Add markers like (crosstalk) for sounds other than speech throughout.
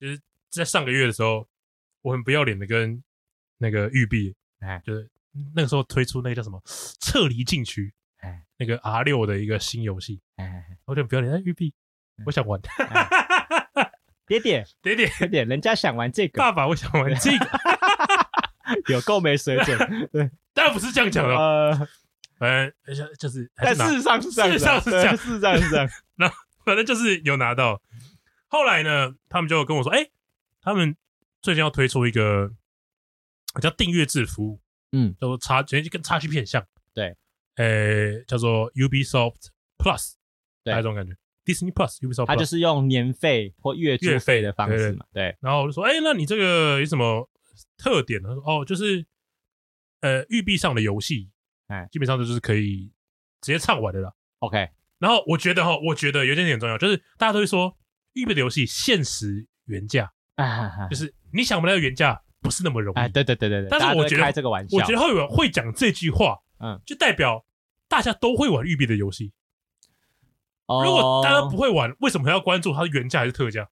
就是在上个月的时候，我很不要脸的跟那个玉碧，哎，就是那个时候推出那个叫什么撤离禁区，哎，那个 R 六的一个新游戏，哎，我就不要脸，哎，玉碧，我想玩，爹爹，(laughs) 爹爹，爹爹，人家想玩这个，爸爸，我想玩这个，(laughs) 有够没水准，(laughs) 对，当然不是这样讲的，呃，反正就是，但事实上是这样，事实上是这样，事实上是这样，那反正就是有拿到。后来呢，他们就跟我说：“哎、欸，他们最近要推出一个叫订阅制服务，嗯，叫做叉，其实就跟 XGP 很像，对，呃、欸，叫做 Ubisoft Plus，对，那种感觉，Disney Plus Ubisoft Plus，它就是用年费或月月费的方式嘛，对，对。然后我就说：哎、欸，那你这个有什么特点呢？他说：哦，就是呃，育碧上的游戏，哎，基本上就是可以直接畅玩的啦。OK。然后我觉得哈，我觉得有一点点很重要，就是大家都会说。育碧的游戏限时原价，就是你想不到原价不是那么容易。对对对对对。但是我觉得开这个玩笑，我觉得会有人会讲这句话，嗯，就代表大家都会玩育碧的游戏。如果大家不会玩，为什么还要关注它的原价还是特价？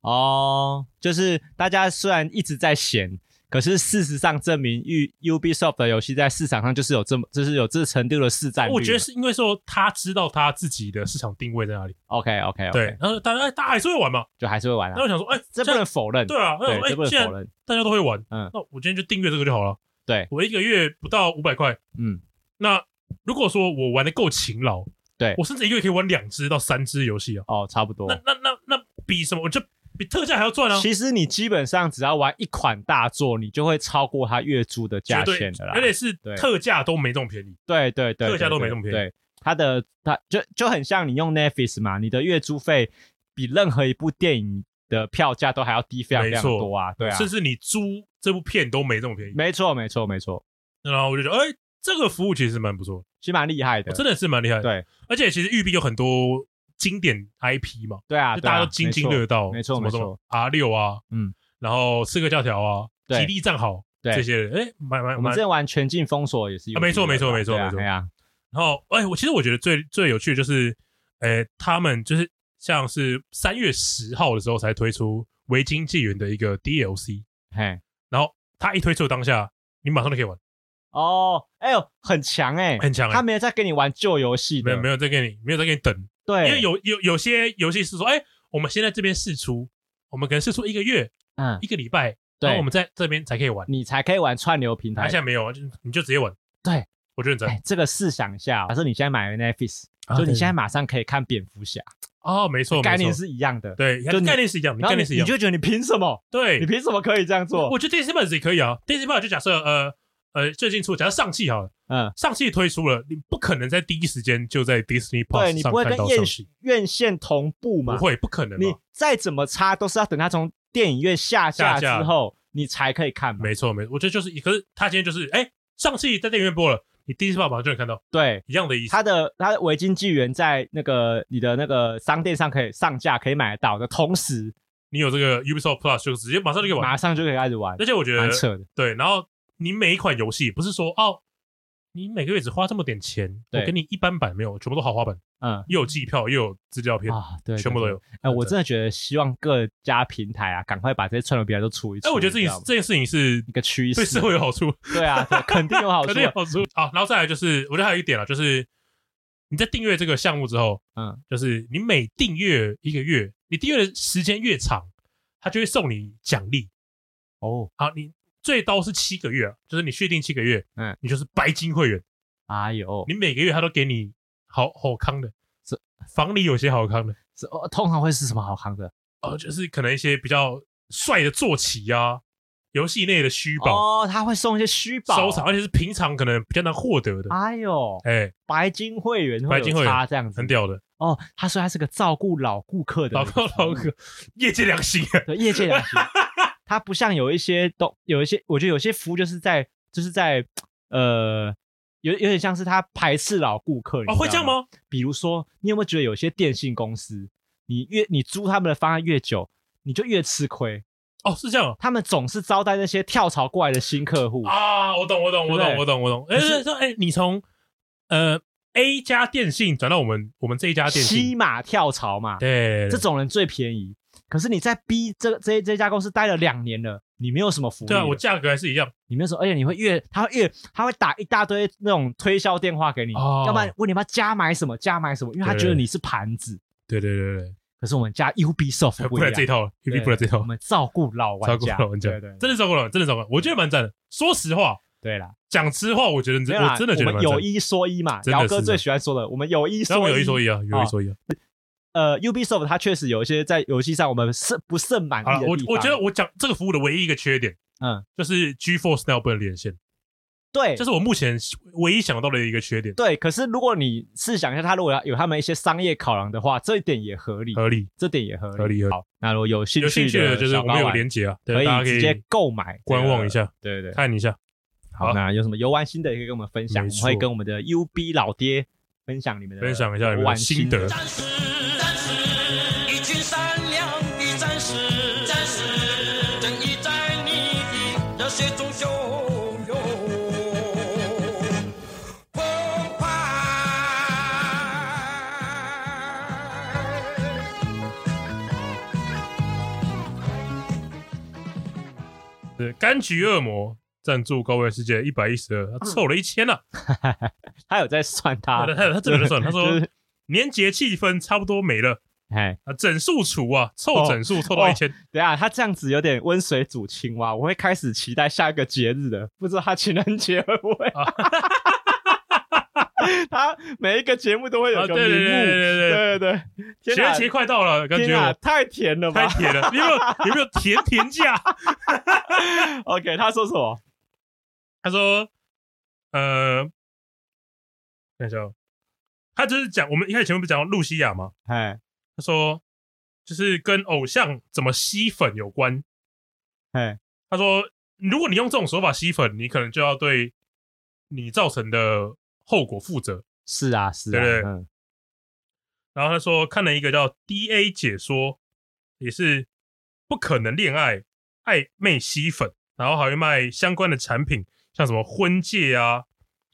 哦，就是大家虽然一直在嫌。可是事实上证明，U Ubisoft 的游戏在市场上就是有这么，就是有这程度的市占率。我觉得是因为说他知道他自己的市场定位在哪里。OK OK，, okay. 对，然后大家大家还是会玩嘛，就还是会玩啊。那我想说，哎、欸，这不能否认。对啊，对，哎、欸，既然大家都会玩，嗯，那我今天就订阅这个就好了。对，我一个月不到五百块，嗯，那如果说我玩的够勤劳，对，我甚至一个月可以玩两只到三只游戏啊。哦，差不多。那那那那比什么？我就。比特价还要赚啊！其实你基本上只要玩一款大作，你就会超过它月租的价钱的啦。而且是特价都没这么便宜。对对对，特价都没这么便宜。对，它的它就就很像你用 Netflix 嘛，你的月租费比任何一部电影的票价都还要低非常非常多啊！对啊，甚至你租这部片都没这么便宜。没错没错没错。然后我就觉得，哎，这个服务其实蛮不错，其实蛮厉害的，真的是蛮厉害的。对，而且其实育碧有很多。经典 IP 嘛，对啊，就大家都津津乐道，没错没错，R 六啊，嗯，然后刺客教条啊，吉利战壕这些，哎，蛮蛮，我们之前玩全境封锁也是有，没错没错没错没错。然后，哎，我其实我觉得最最有趣的就是，哎，他们就是像是三月十号的时候才推出《维京纪元》的一个 DLC，嘿，然后他一推出当下，你马上就可以玩。哦，哎呦，很强哎，很强，他没有在跟你玩旧游戏，没有没有在跟你，没有在跟你等。对，因为有有有些游戏是说，哎，我们先在这边试出，我们可能试出一个月，嗯，一个礼拜，然后我们在这边才可以玩，你才可以玩串流平台。现在没有啊，就你就直接玩。对，我觉得真。这个试想一下，假设你现在买了 Netflix，就你现在马上可以看蝙蝠侠。哦，没错，概念是一样的。对，就概念是一样，概念是一样。你就觉得你凭什么？对，你凭什么可以这样做？我觉得 Disney Plus 也可以啊，Disney Plus 就假设呃。呃，最近出，假如上汽好了，嗯，上汽推出了，你不可能在第一时间就在 Disney Plus 上看到上汽院线同步嘛？不会，不可能。你再怎么差，都是要等它从电影院下架之后，你才可以看。没错，没错，我觉得就是，可是他今天就是，哎，上汽在电影院播了，你第一次马上就能看到，对，一样的意思。它的它的维京纪元在那个你的那个商店上可以上架，可以买得到的同时，你有这个 Ubisoft Plus 就直接马上就可以玩，马上就可以开始玩。而且我觉得蛮扯的，对，然后。你每一款游戏不是说哦，你每个月只花这么点钱，我给你一般版没有，全部都豪华版，嗯，又有机票又有资料片啊，对，全部都有。哎，我真的觉得希望各家平台啊，赶快把这些串流平台都出一出。哎，我觉得这件这件事情是一个趋势，对社会有好处。对啊，肯定有好处，(laughs) 肯定有好处。好，然后再来就是，我觉得还有一点啊，就是你在订阅这个项目之后，嗯，就是你每订阅一个月，你订阅的时间越长，它就会送你奖励。哦，好，你。最高是七个月啊，就是你确定七个月，嗯，你就是白金会员。哎呦，你每个月他都给你好好康的，是。房里有些好康的，这通常会是什么好康的？哦，就是可能一些比较帅的坐骑啊，游戏内的虚宝。哦，他会送一些虚宝。收藏，而且是平常可能比较难获得的。哎呦，哎，白金会员，白金会员这样子，很屌的。哦。他说他是个照顾老顾客的，老顾老顾客，业界良心，对，业界良心。(laughs) 它不像有一些都有一些，我觉得有些服务就是在就是在呃，有有点像是他排斥老顾客。哦，会这样吗？比如说，你有没有觉得有些电信公司，你越你租他们的方案越久，你就越吃亏？哦，是这样。他们总是招待那些跳槽过来的新客户啊。我懂，我懂，我懂，我懂，我懂。哎，说哎，你从呃 A 家电信转到我们我们这一家电信，骑马跳槽嘛？对，这种人最便宜。可是你在 B 这这这家公司待了两年了，你没有什么福利。对啊，我价格还是一样。你没有说，而且你会越，他会越，他会打一大堆那种推销电话给你，哦、要不然问你要加买什么，加买什么，因为他觉得你是盘子。对对对对。可是我们家 Ubisoft 不来这一套，Ubisoft 不来这一套。我们照顾老玩家，照顾老玩家，对对，真的照顾老，真的照顾。我觉得蛮赞的。说实话，对啦，讲实话，我觉得真，我真的觉得。有一说一嘛，姚哥最喜欢说的，我们有一说一，有一说一啊，有一说一啊。呃，Ubisoft 它确实有一些在游戏上我们是不甚满意的地方。我我觉得我讲这个服务的唯一一个缺点，嗯，就是 GeForce Now 不能连线。对，这是我目前唯一想到的一个缺点。对，可是如果你试想一下，他如果要有他们一些商业考量的话，这一点也合理，合理，这点也合理，合理。好，那如果有兴趣，有兴趣的就是我们有连接啊，可以直接购买，观望一下，对对，看一下。好，那有什么游玩心得也可以跟我们分享，我们会跟我们的 UB 老爹分享你们的分享一下游玩心得。是柑橘恶魔赞助高维世界一百一十二，他凑了一千了。(laughs) 他有在算他，他有他真的在算。他说 (laughs) 年节气氛差不多没了，哎啊，整数除啊，凑整数凑到一千。等下他这样子有点温水煮青蛙，我会开始期待下一个节日的，不知道他情人节会不会。(laughs) 他每一个节目都会有个名目，对对对对。对对，情人节快到了，感觉。太甜了吧，太甜了，有没有 (laughs) 有没有甜甜价？(laughs) OK，他说什么？他说，呃，等一下，他就是讲我们一开始前面不是讲露西亚吗？哎，他说就是跟偶像怎么吸粉有关。哎，他说如果你用这种手法吸粉，你可能就要对你造成的。后果负责是啊，是啊，对对。嗯、然后他说看了一个叫 D A 解说，也是不可能恋爱暧昧吸粉，然后还会卖相关的产品，像什么婚戒啊。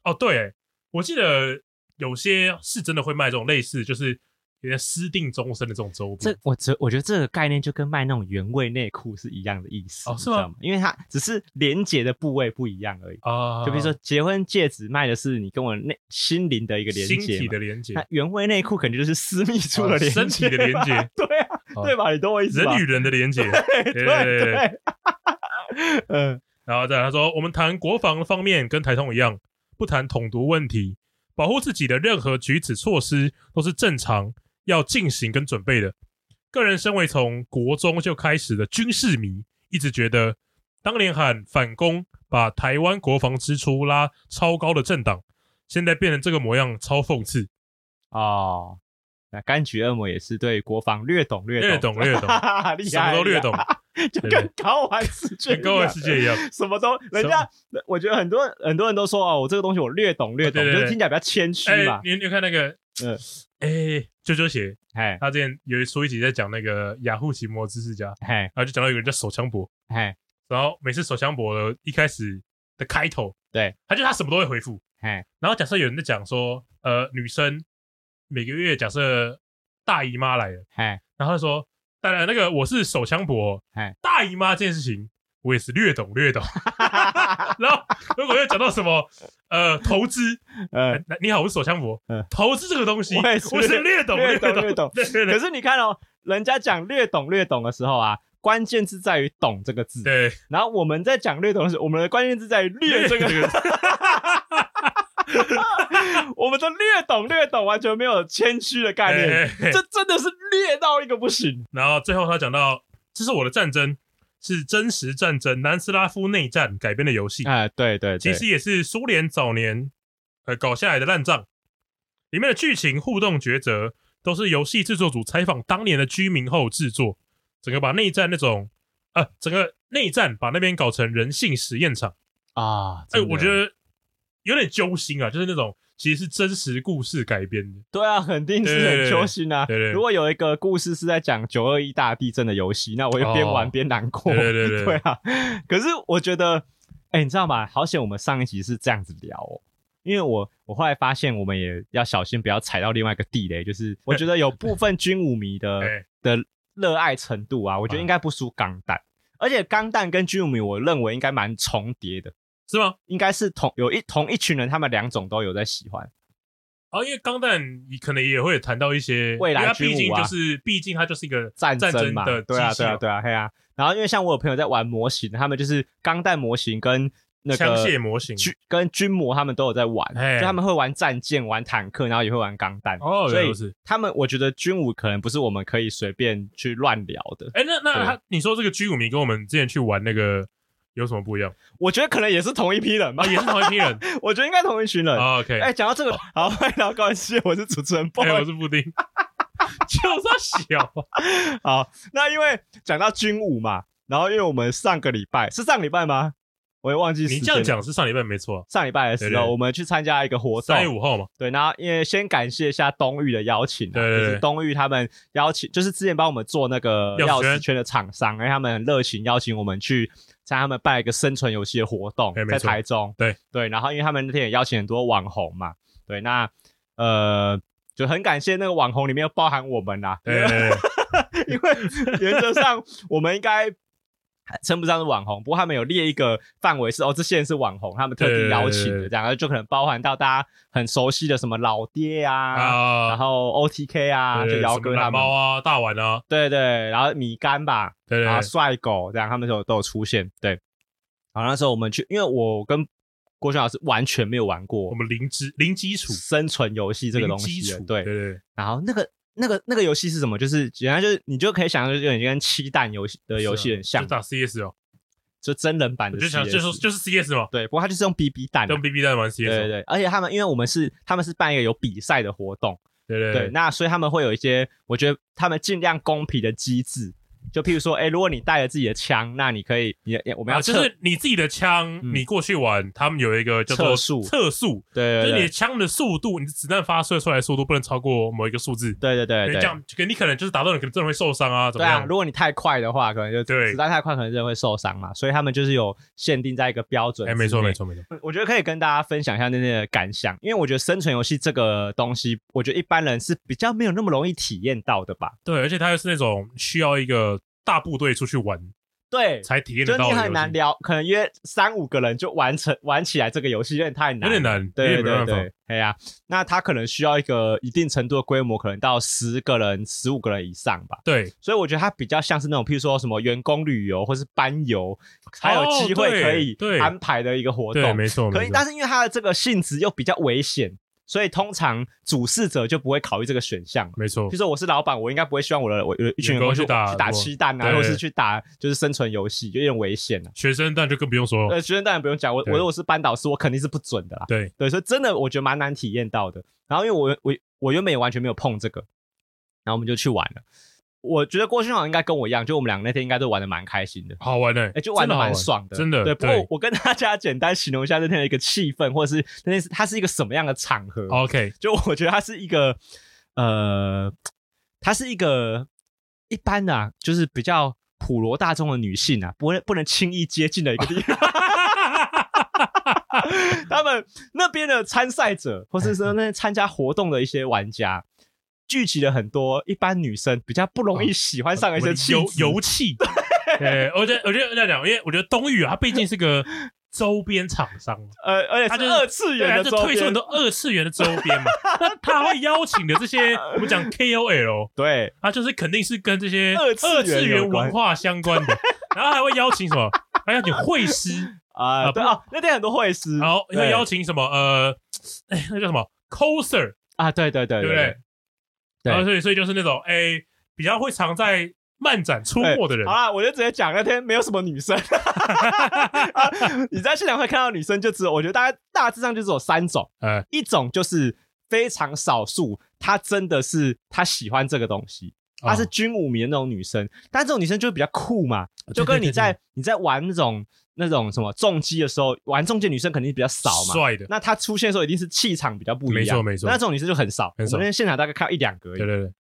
哦，对，我记得有些是真的会卖这种类似，就是。有点私定终身的这种周边，这我觉我觉得这个概念就跟卖那种原味内裤是一样的意思，哦，是吗？因为它只是连接的部位不一样而已啊。就比如说结婚戒指卖的是你跟我内心灵的一个连接，心体的连接。那原味内裤肯定就是私密处的连接，身体的连接。(laughs) 对啊，对吧？你懂我意思？人与人的连接。(laughs) 对对对。(laughs) 嗯，然后再来他说，我们谈国防方面跟台通一样，不谈统独问题，保护自己的任何举止措施都是正常。要进行跟准备的，个人身为从国中就开始的军事迷，一直觉得当年喊反攻，把台湾国防支出拉超高的政党，现在变成这个模样，超讽刺哦。那柑橘恶魔也是对国防略懂略懂略懂，(laughs) 什么都略懂，就跟高玩世界 (laughs) 跟高玩世界一样，什么都人家，我觉得很多很多人都说哦，我这个东西我略懂略懂，就是听起来比较谦虚嘛。你你看那个，嗯，哎。啾啾鞋，哎，他之前有一出一集在讲那个雅虎奇摩知识家，哎，然后就讲到有个人叫手枪博，哎，然后每次手枪博的一开始的开头，对，他就他什么都会回复，哎，然后假设有人在讲说，呃，女生每个月假设大姨妈来了，哎，然后他说，当然那个我是手枪博，哎，大姨妈这件事情。我也是略懂略懂，(laughs) 然后如果又讲到什么呃投资，呃你好，我是手枪博，投资这个东西，我是略懂略懂略懂。可是你看哦，人家讲略懂略懂的时候啊，关键字在于“懂”这个字。对，然后我们在讲略懂的时候，我们的关键字在于“略”这个字。(laughs) 我们的略懂略懂完全没有谦虚的概念，这真的是略到一个不行。然后最后他讲到，这是我的战争。是真实战争南斯拉夫内战改编的游戏，哎，对对，其实也是苏联早年呃搞下来的烂账。里面的剧情互动抉择都是游戏制作组采访当年的居民后制作，整个把内战那种呃，整个内战把那边搞成人性实验场啊，哎，我觉得有点揪心啊，就是那种。其实是真实故事改编的，对啊，肯定是很揪心啊。对对对，如果有一个故事是在讲九二一大地震的游戏，那我就边玩边难过。对对对，对。(laughs) 啊。可是我觉得，哎、欸，你知道吗？好险我们上一集是这样子聊哦，因为我我后来发现，我们也要小心不要踩到另外一个地雷，就是我觉得有部分军武迷的 (laughs) 的热爱程度啊，我觉得应该不输钢弹，而且钢弹跟军武迷，我认为应该蛮重叠的，是吗？应该是同有一同一群人，他们两种都有在喜欢。哦，因为钢弹可能也会谈到一些未来军武啊，就是毕竟它就是一个战争嘛，对啊，对啊，对啊，对啊。然后因为像我有朋友在玩模型，他们就是钢弹模型跟那个枪械模型，军跟军模他们都有在玩，就他们会玩战舰、玩坦克，然后也会玩钢弹。哦，所以他们我觉得军武可能不是我们可以随便去乱聊的。哎，那那他你说这个军武迷跟我们之前去玩那个有什么不一样？我觉得可能也是同一批人吧，也是同一批人。(laughs) 我觉得应该同一群人。OK，哎，讲到这个，好，欢迎来到高玩世界，我是主持人 boy，我是布丁，(laughs) 就算小。好，那因为讲到军武嘛。然后，因为我们上个礼拜是上礼拜吗？我也忘记。你这样讲是上礼拜没错。上礼拜的时候，我们去参加一个活动，三月五号嘛。对，然后因为先感谢一下东玉的邀请，对，就是东玉他们邀请，就是之前帮我们做那个钥匙圈的厂商，因为他们很热情邀请我们去参加他们办一个生存游戏的活动，在台中。对对，然后因为他们那天也邀请很多网红嘛，对，那呃就很感谢那个网红里面又包含我们啦，对，(laughs) 因为原则上我们应该。称不上是网红，不过他们有列一个范围是哦，这些人是网红，他们特地邀请的，这样就可能包含到大家很熟悉的什么老爹啊，啊。然后 OTK 啊，就姚哥他们猫啊，大碗啊，对对，然后米干吧，对，对，然后帅狗这样，他们都有都有出现，对。好，那时候我们去，因为我跟郭轩老师完全没有玩过，我们零基零基础。生存游戏这个东西，对对对，然后那个。那个那个游戏是什么？就是简单就是你就可以想象，就有点跟七弹游戏的游戏很像，就打 CS 哦，就真人版的 CS，就想就是就是 CS 嘛，对，不过它就是用 BB 弹，用 BB 弹玩 CS，对对对，而且他们因为我们是他们是办一个有比赛的活动，对对。对，那所以他们会有一些，我觉得他们尽量公平的机制。就譬如说，哎、欸，如果你带了自己的枪，那你可以，你我们要测、啊，就是你自己的枪，嗯、你过去玩，他们有一个叫做测速，测速，对，就是你的枪的速度，你的子弹发射出来的速度不能超过某一个数字，对对对，对，这样，可你可能就是打到你，可能真的会受伤啊，怎么样？对啊，如果你太快的话，可能就对，子弹太快，可能真的会受伤嘛，所以他们就是有限定在一个标准。哎，没错没错没错，我觉得可以跟大家分享一下那些感想，因为我觉得生存游戏这个东西，我觉得一般人是比较没有那么容易体验到的吧。对，而且它又是那种需要一个。大部队出去玩，对，才体验得到。就你很难聊，可能约三五个人就完成玩起来这个游戏，有点太难，有点难。对对对，对呀。那他可能需要一个一定程度的规模，可能到十个人、十五个人以上吧。对，所以我觉得它比较像是那种，譬如说什么员工旅游或是班游，才有机会可以安排的一个活动。对，没错。可以，但是因为它的这个性质又比较危险。所以通常主事者就不会考虑这个选项，没错。比如说我是老板，我应该不会希望我的我有一群员工去打去打鸡蛋啊，或者是去打就是生存游戏，就有点危险了。学生蛋就更不用说了。呃，学生蛋也不用讲，我我如果是班导师，我肯定是不准的啦。对对，所以真的我觉得蛮难体验到的。然后因为我我我原本也完全没有碰这个，然后我们就去玩了。我觉得郭勋好像应该跟我一样，就我们两个那天应该都玩的蛮开心的，好玩的，哎，就玩的蛮爽的，真的。对，不过我跟大家简单形容一下那天的一个气氛，或者是那天是它是一个什么样的场合？OK，就我觉得它是一个，呃，它是一个一般的，就是比较普罗大众的女性啊，不会不能轻易接近的一个地方。(laughs) 他们那边的参赛者，或是说那些参加活动的一些玩家。聚集了很多一般女生比较不容易喜欢上的一些气油油气，(laughs) 对，我觉得我觉得这样讲，因为我觉得东玉啊，它毕竟是个周边厂商，呃，而且它就是二次元的，就推出很多二次元的周边嘛。(laughs) 那他会邀请的这些，(laughs) 我们讲 KOL，对，他就是肯定是跟这些二次元文化相关的，然后还会邀请什么？还邀请会师啊，对啊，那天很多会师，然后会邀请什么？呃，哎，那叫什么？coser。啊，对对对，对？然后所以所以就是那种哎、欸，比较会常在漫展出没的人。好啦，我就直接讲那天没有什么女生。(laughs) 你在现场会看到女生，就只有我觉得大概大致上就只有三种。嗯，一种就是非常少数，她真的是她喜欢这个东西，她是军武迷的那种女生。但这种女生就比较酷嘛，就跟你在你在玩那种那种什么重击的时候，玩重机女生肯定比较少嘛。帅的，那她出现的时候一定是气场比较不一样。没错没错，那这种女生就很少。很少。我那天现场大概看到一两个。对对对。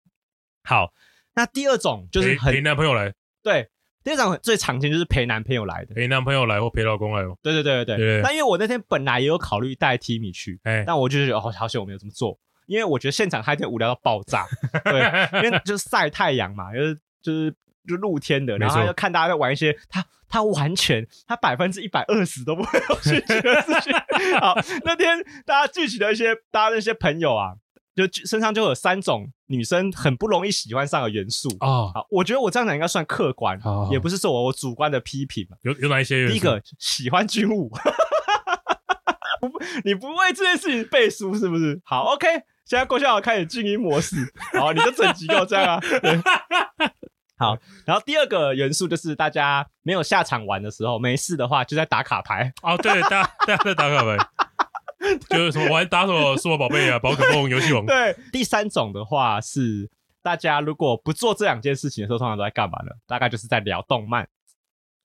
好，那第二种就是陪男朋友来。对，第二种最常见就是陪男朋友来的，陪男朋友来或陪老公来哦。对对对对对。那因为我那天本来也有考虑带 Timmy 去，但我就觉得哦，好险我没有这么做，因为我觉得现场他有点无聊到爆炸。对，因为就是晒太阳嘛，就是。就是就露天的，然后他就看大家在玩一些他他完全他百分之一百二十都不会有兴趣的事情。(laughs) 好，那天大家聚集的一些大家那些朋友啊。就身上就有三种女生很不容易喜欢上的元素啊、哦！好，我觉得我这样讲应该算客观，哦、也不是说我我主观的批评。有有哪一些元素？第一个喜欢军武，(laughs) 不，你不为这件事情背书是不是？好，OK，现在郭笑开始静音模式，好，你就整集给我这样啊。(laughs) 好，然后第二个元素就是大家没有下场玩的时候，没事的话就在打卡牌。哦，对，大家大家在打卡牌。(laughs) 就是什么玩打什么数码宝贝啊，宝可梦游戏王。对，第三种的话是大家如果不做这两件事情的时候，通常都在干嘛呢？大概就是在聊动漫。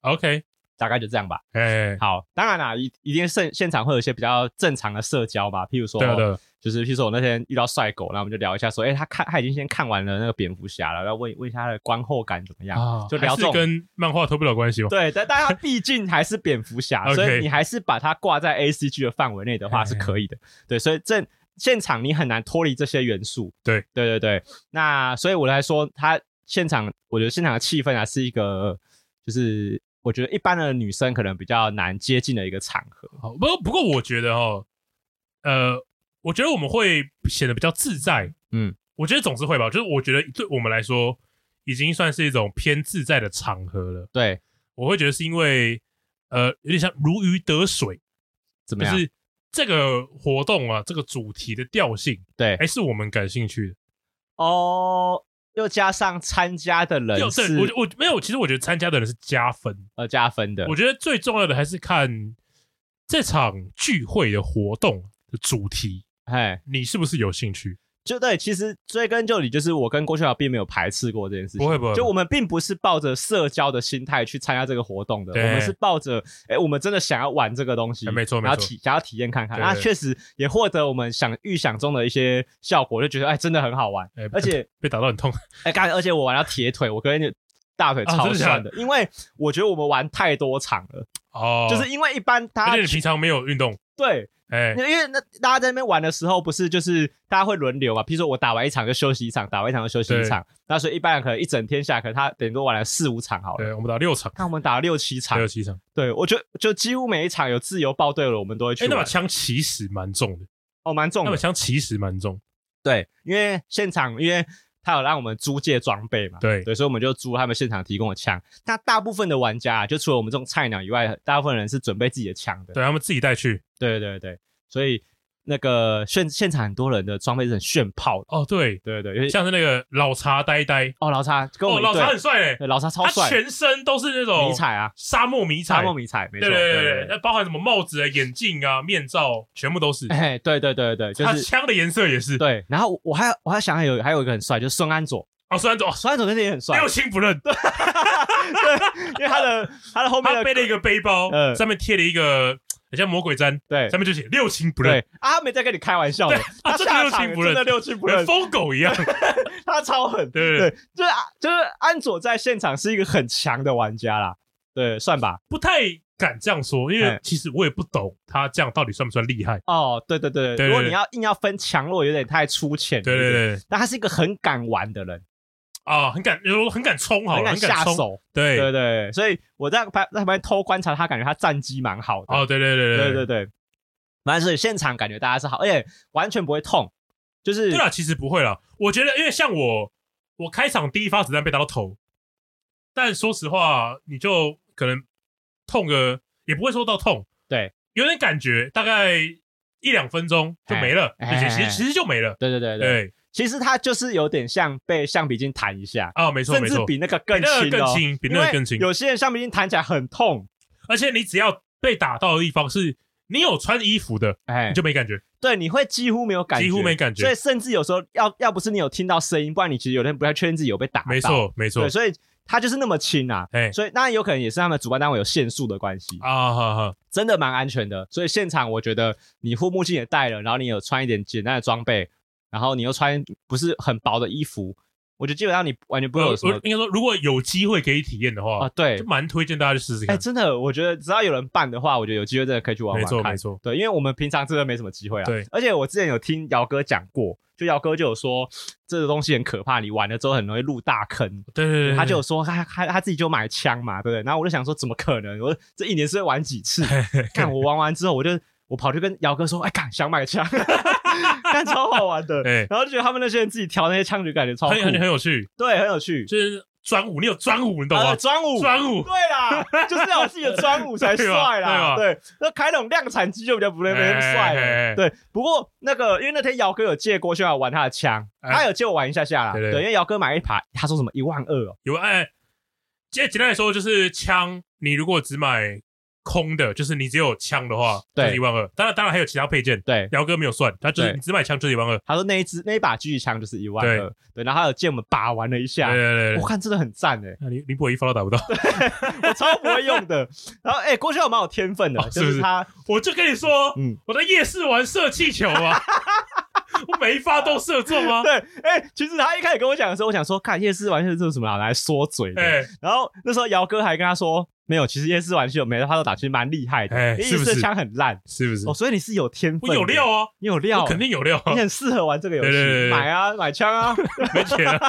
OK，大概就这样吧。哎，好，当然啦，一一定现现场会有一些比较正常的社交吧，譬如说。对对。就是，譬如说我那天遇到帅狗，然后我们就聊一下，说，哎、欸，他看他已经先看完了那个蝙蝠侠了，然后问问一下他的观后感怎么样，哦、就聊这种跟漫画脱不了关系吗？对，但但他毕竟还是蝙蝠侠，所以你还是把它挂在 A C G 的范围内的话是可以的。对，所以这现场你很难脱离这些元素。对，对对对。那所以我来说，他现场，我觉得现场的气氛啊，是一个，就是我觉得一般的女生可能比较难接近的一个场合。好，不过不过我觉得哦，呃。我觉得我们会显得比较自在，嗯，我觉得总是会吧。就是我觉得对我们来说，已经算是一种偏自在的场合了。对，我会觉得是因为，呃，有点像如鱼得水，怎么样？就是这个活动啊，这个主题的调性，对，还是我们感兴趣的。哦，又加上参加的人是，我我没有，其实我觉得参加的人是加分，呃，加分的。我觉得最重要的还是看这场聚会的活动的主题。哎，你是不是有兴趣？就对，其实追根究底，就是我跟郭秋晓并没有排斥过这件事情。不会不会，就我们并不是抱着社交的心态去参加这个活动的，我们是抱着，哎，我们真的想要玩这个东西，没错没错，然后体想要体验看看。那确实也获得我们想预想中的一些效果，就觉得哎，真的很好玩，而且被打到很痛。(laughs) 哎，刚才而且我玩到铁腿，我跟你大腿超酸的，因为我觉得我们玩太多场了。哦，就是因为一般他，而且你平常没有运动，对。哎，因为那大家在那边玩的时候，不是就是大家会轮流嘛？比如说我打完一场就休息一场，打完一场就休息一场。那所以一般人可能一整天下来，可能他等于说玩了四五场好了。对，我们打六场，看我们打了六七场，六七场。对，我觉得就几乎每一场有自由报队了，我们都会去。哎，那把枪其实蛮重的哦，蛮重的。那把枪其实蛮重。对，因为现场因为。他有让我们租借装备嘛？对对，所以我们就租他们现场提供的枪。那大部分的玩家啊，就除了我们这种菜鸟以外，大部分人是准备自己的枪的。对，他们自己带去。对对对，所以那个现现场很多人的装备是很炫炮的。哦，对对对，像是那个老茶呆呆。哦，老茶跟我们老茶很帅诶，老茶超帅，他全身都是那种迷彩啊，沙漠迷彩，沙漠迷彩，没错。对对对，那包含什么帽子啊、眼镜啊、面罩，全部都是。哎，对对对对，就是他枪的颜色也是。对，然后我还我还想还有还有一个很帅，就是孙安佐。哦，孙安佐，孙安佐那天也很帅，六亲不认。(laughs) 对，因为他的他的后面背了一个背包，上面贴了一个很像魔鬼毡，对，上面就写六亲不认。对，啊，没在跟你开玩笑的，他真的六亲不认，真的六亲不认，疯狗一样，(laughs) 他超狠。对对，就是就是安佐在现场是一个很强的玩家啦，对，算吧，不太敢这样说，因为其实我也不懂他这样到底算不算厉害。哦，对对对，如果你要硬要分强弱，有点太粗浅。对对？对，但他是一个很敢玩的人。啊，很敢，有很敢冲，好，很敢下手，对对对，所以我在旁在旁边偷观察他，感觉他战绩蛮好的。哦，对对对对对对对，但是现场感觉大家是好，而且完全不会痛，就是对啊，其实不会啦。我觉得，因为像我，我开场第一发子弹被打到头，但说实话，你就可能痛个，也不会说到痛，对，有点感觉，大概一两分钟就没了，其实其实就没了。对对对对。其实它就是有点像被橡皮筋弹一下啊，没错，甚至比那个更轻，更轻，比那个更轻。有些人橡皮筋弹起来很痛，而且你只要被打到的地方是你有穿衣服的，哎，你就没感觉。对，你会几乎没有感觉，几乎没感觉。所以甚至有时候要要不是你有听到声音，不然你其实有天不太确定自己有被打到。没错，没错。对，所以它就是那么轻啊，哎，所以当然有可能也是他们主办单位有限速的关系啊，哈哈，真的蛮安全的。所以现场我觉得你护目镜也戴了，然后你有穿一点简单的装备。然后你又穿不是很薄的衣服，我觉得基本上你完全不会有什么。应该说，如果有机会可以体验的话啊，对，就蛮推荐大家去试试看。哎，真的，我觉得只要有人办的话，我觉得有机会真的可以去玩玩看。没错，没错。对，因为我们平常真的没什么机会啊。对，而且我之前有听姚哥讲过，就姚哥就有说这个东西很可怕，你玩了之后很容易入大坑。对对对，他就有说他他他自己就买枪嘛，对不对？然后我就想说，怎么可能？我这一年是会玩几次？(laughs) 看我玩完之后，我就我跑去跟姚哥说，哎，干想买枪。(laughs) (laughs) 看超好玩的，欸、然后就觉得他们那些人自己调那些枪，就感觉超很很很有趣，对，很有趣，就是专武，你有专武，你懂吗？专武，专武，对啦，就是要有自己的专武才 (laughs) 帅啦，对，对，那开那种量产机就比较不那么帅了，对。不过那个，因为那天姚哥有借郭轩豪玩他的枪，他有借我玩一下下啦，对，因为姚哥买一把，他说什么一万二哦，有哎，简简单来说就是枪，你如果只买。空的，就是你只有枪的话，对，一万二。当然，当然还有其他配件。对，姚哥没有算，他就是你只买枪就是一万二。他说那一支那一把狙击枪就是一万二。对，然后他有借我们把玩了一下。对对对，我看真的很赞诶。那你你不会一发都打不到？(laughs) 我超不会用的。然后哎，郭学友蛮有天分的，就是他，我就跟你说，嗯，我在夜市玩射气球啊，(laughs) 我每一发都射中啊。对，哎，其实他一开始跟我讲的时候，我想说，看夜市玩射这是什么来缩嘴的。然后那时候姚哥还跟他说。没有，其实夜市玩具每个他都打，其实蛮厉害的。哎，是不是？枪很烂，是不是？哦，所以你是有天分，我有料啊，你有料，肯定有料，你很适合玩这个游戏。买啊，买枪啊，(laughs) 没钱，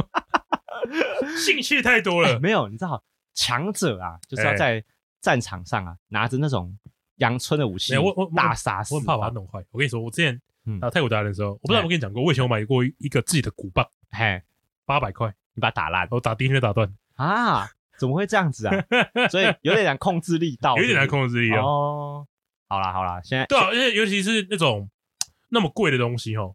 (laughs) 兴趣太多了。没有，你知道，强者啊，就是要在战场上啊，拿着那种阳春的武器，我我大杀死。我很怕把它弄坏。我跟你说，我之前到泰国达人的时候，我不知道我跟你讲过，我以前我买过一个自己的鼓棒，嘿，八百块，你把它打烂，我打第一拳打断啊。怎么会这样子啊？(laughs) 所以有点难控制力道，有点难控制力哦。好啦好啦，现在对啊，而且尤其是那种那么贵的东西哦，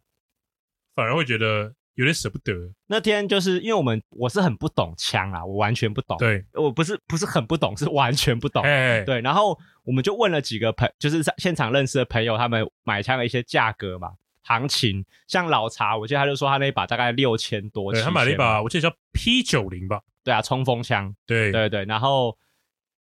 反而会觉得有点舍不得。那天就是因为我们我是很不懂枪啊，我完全不懂。对，我不是不是很不懂，是完全不懂。哎，对。然后我们就问了几个朋，就是在现场认识的朋友，他们买枪的一些价格嘛，行情。像老茶，我记得他就说他那一把大概六千多，他买了一把，我记得叫 P 九零吧。对啊，冲锋枪，对对对，然后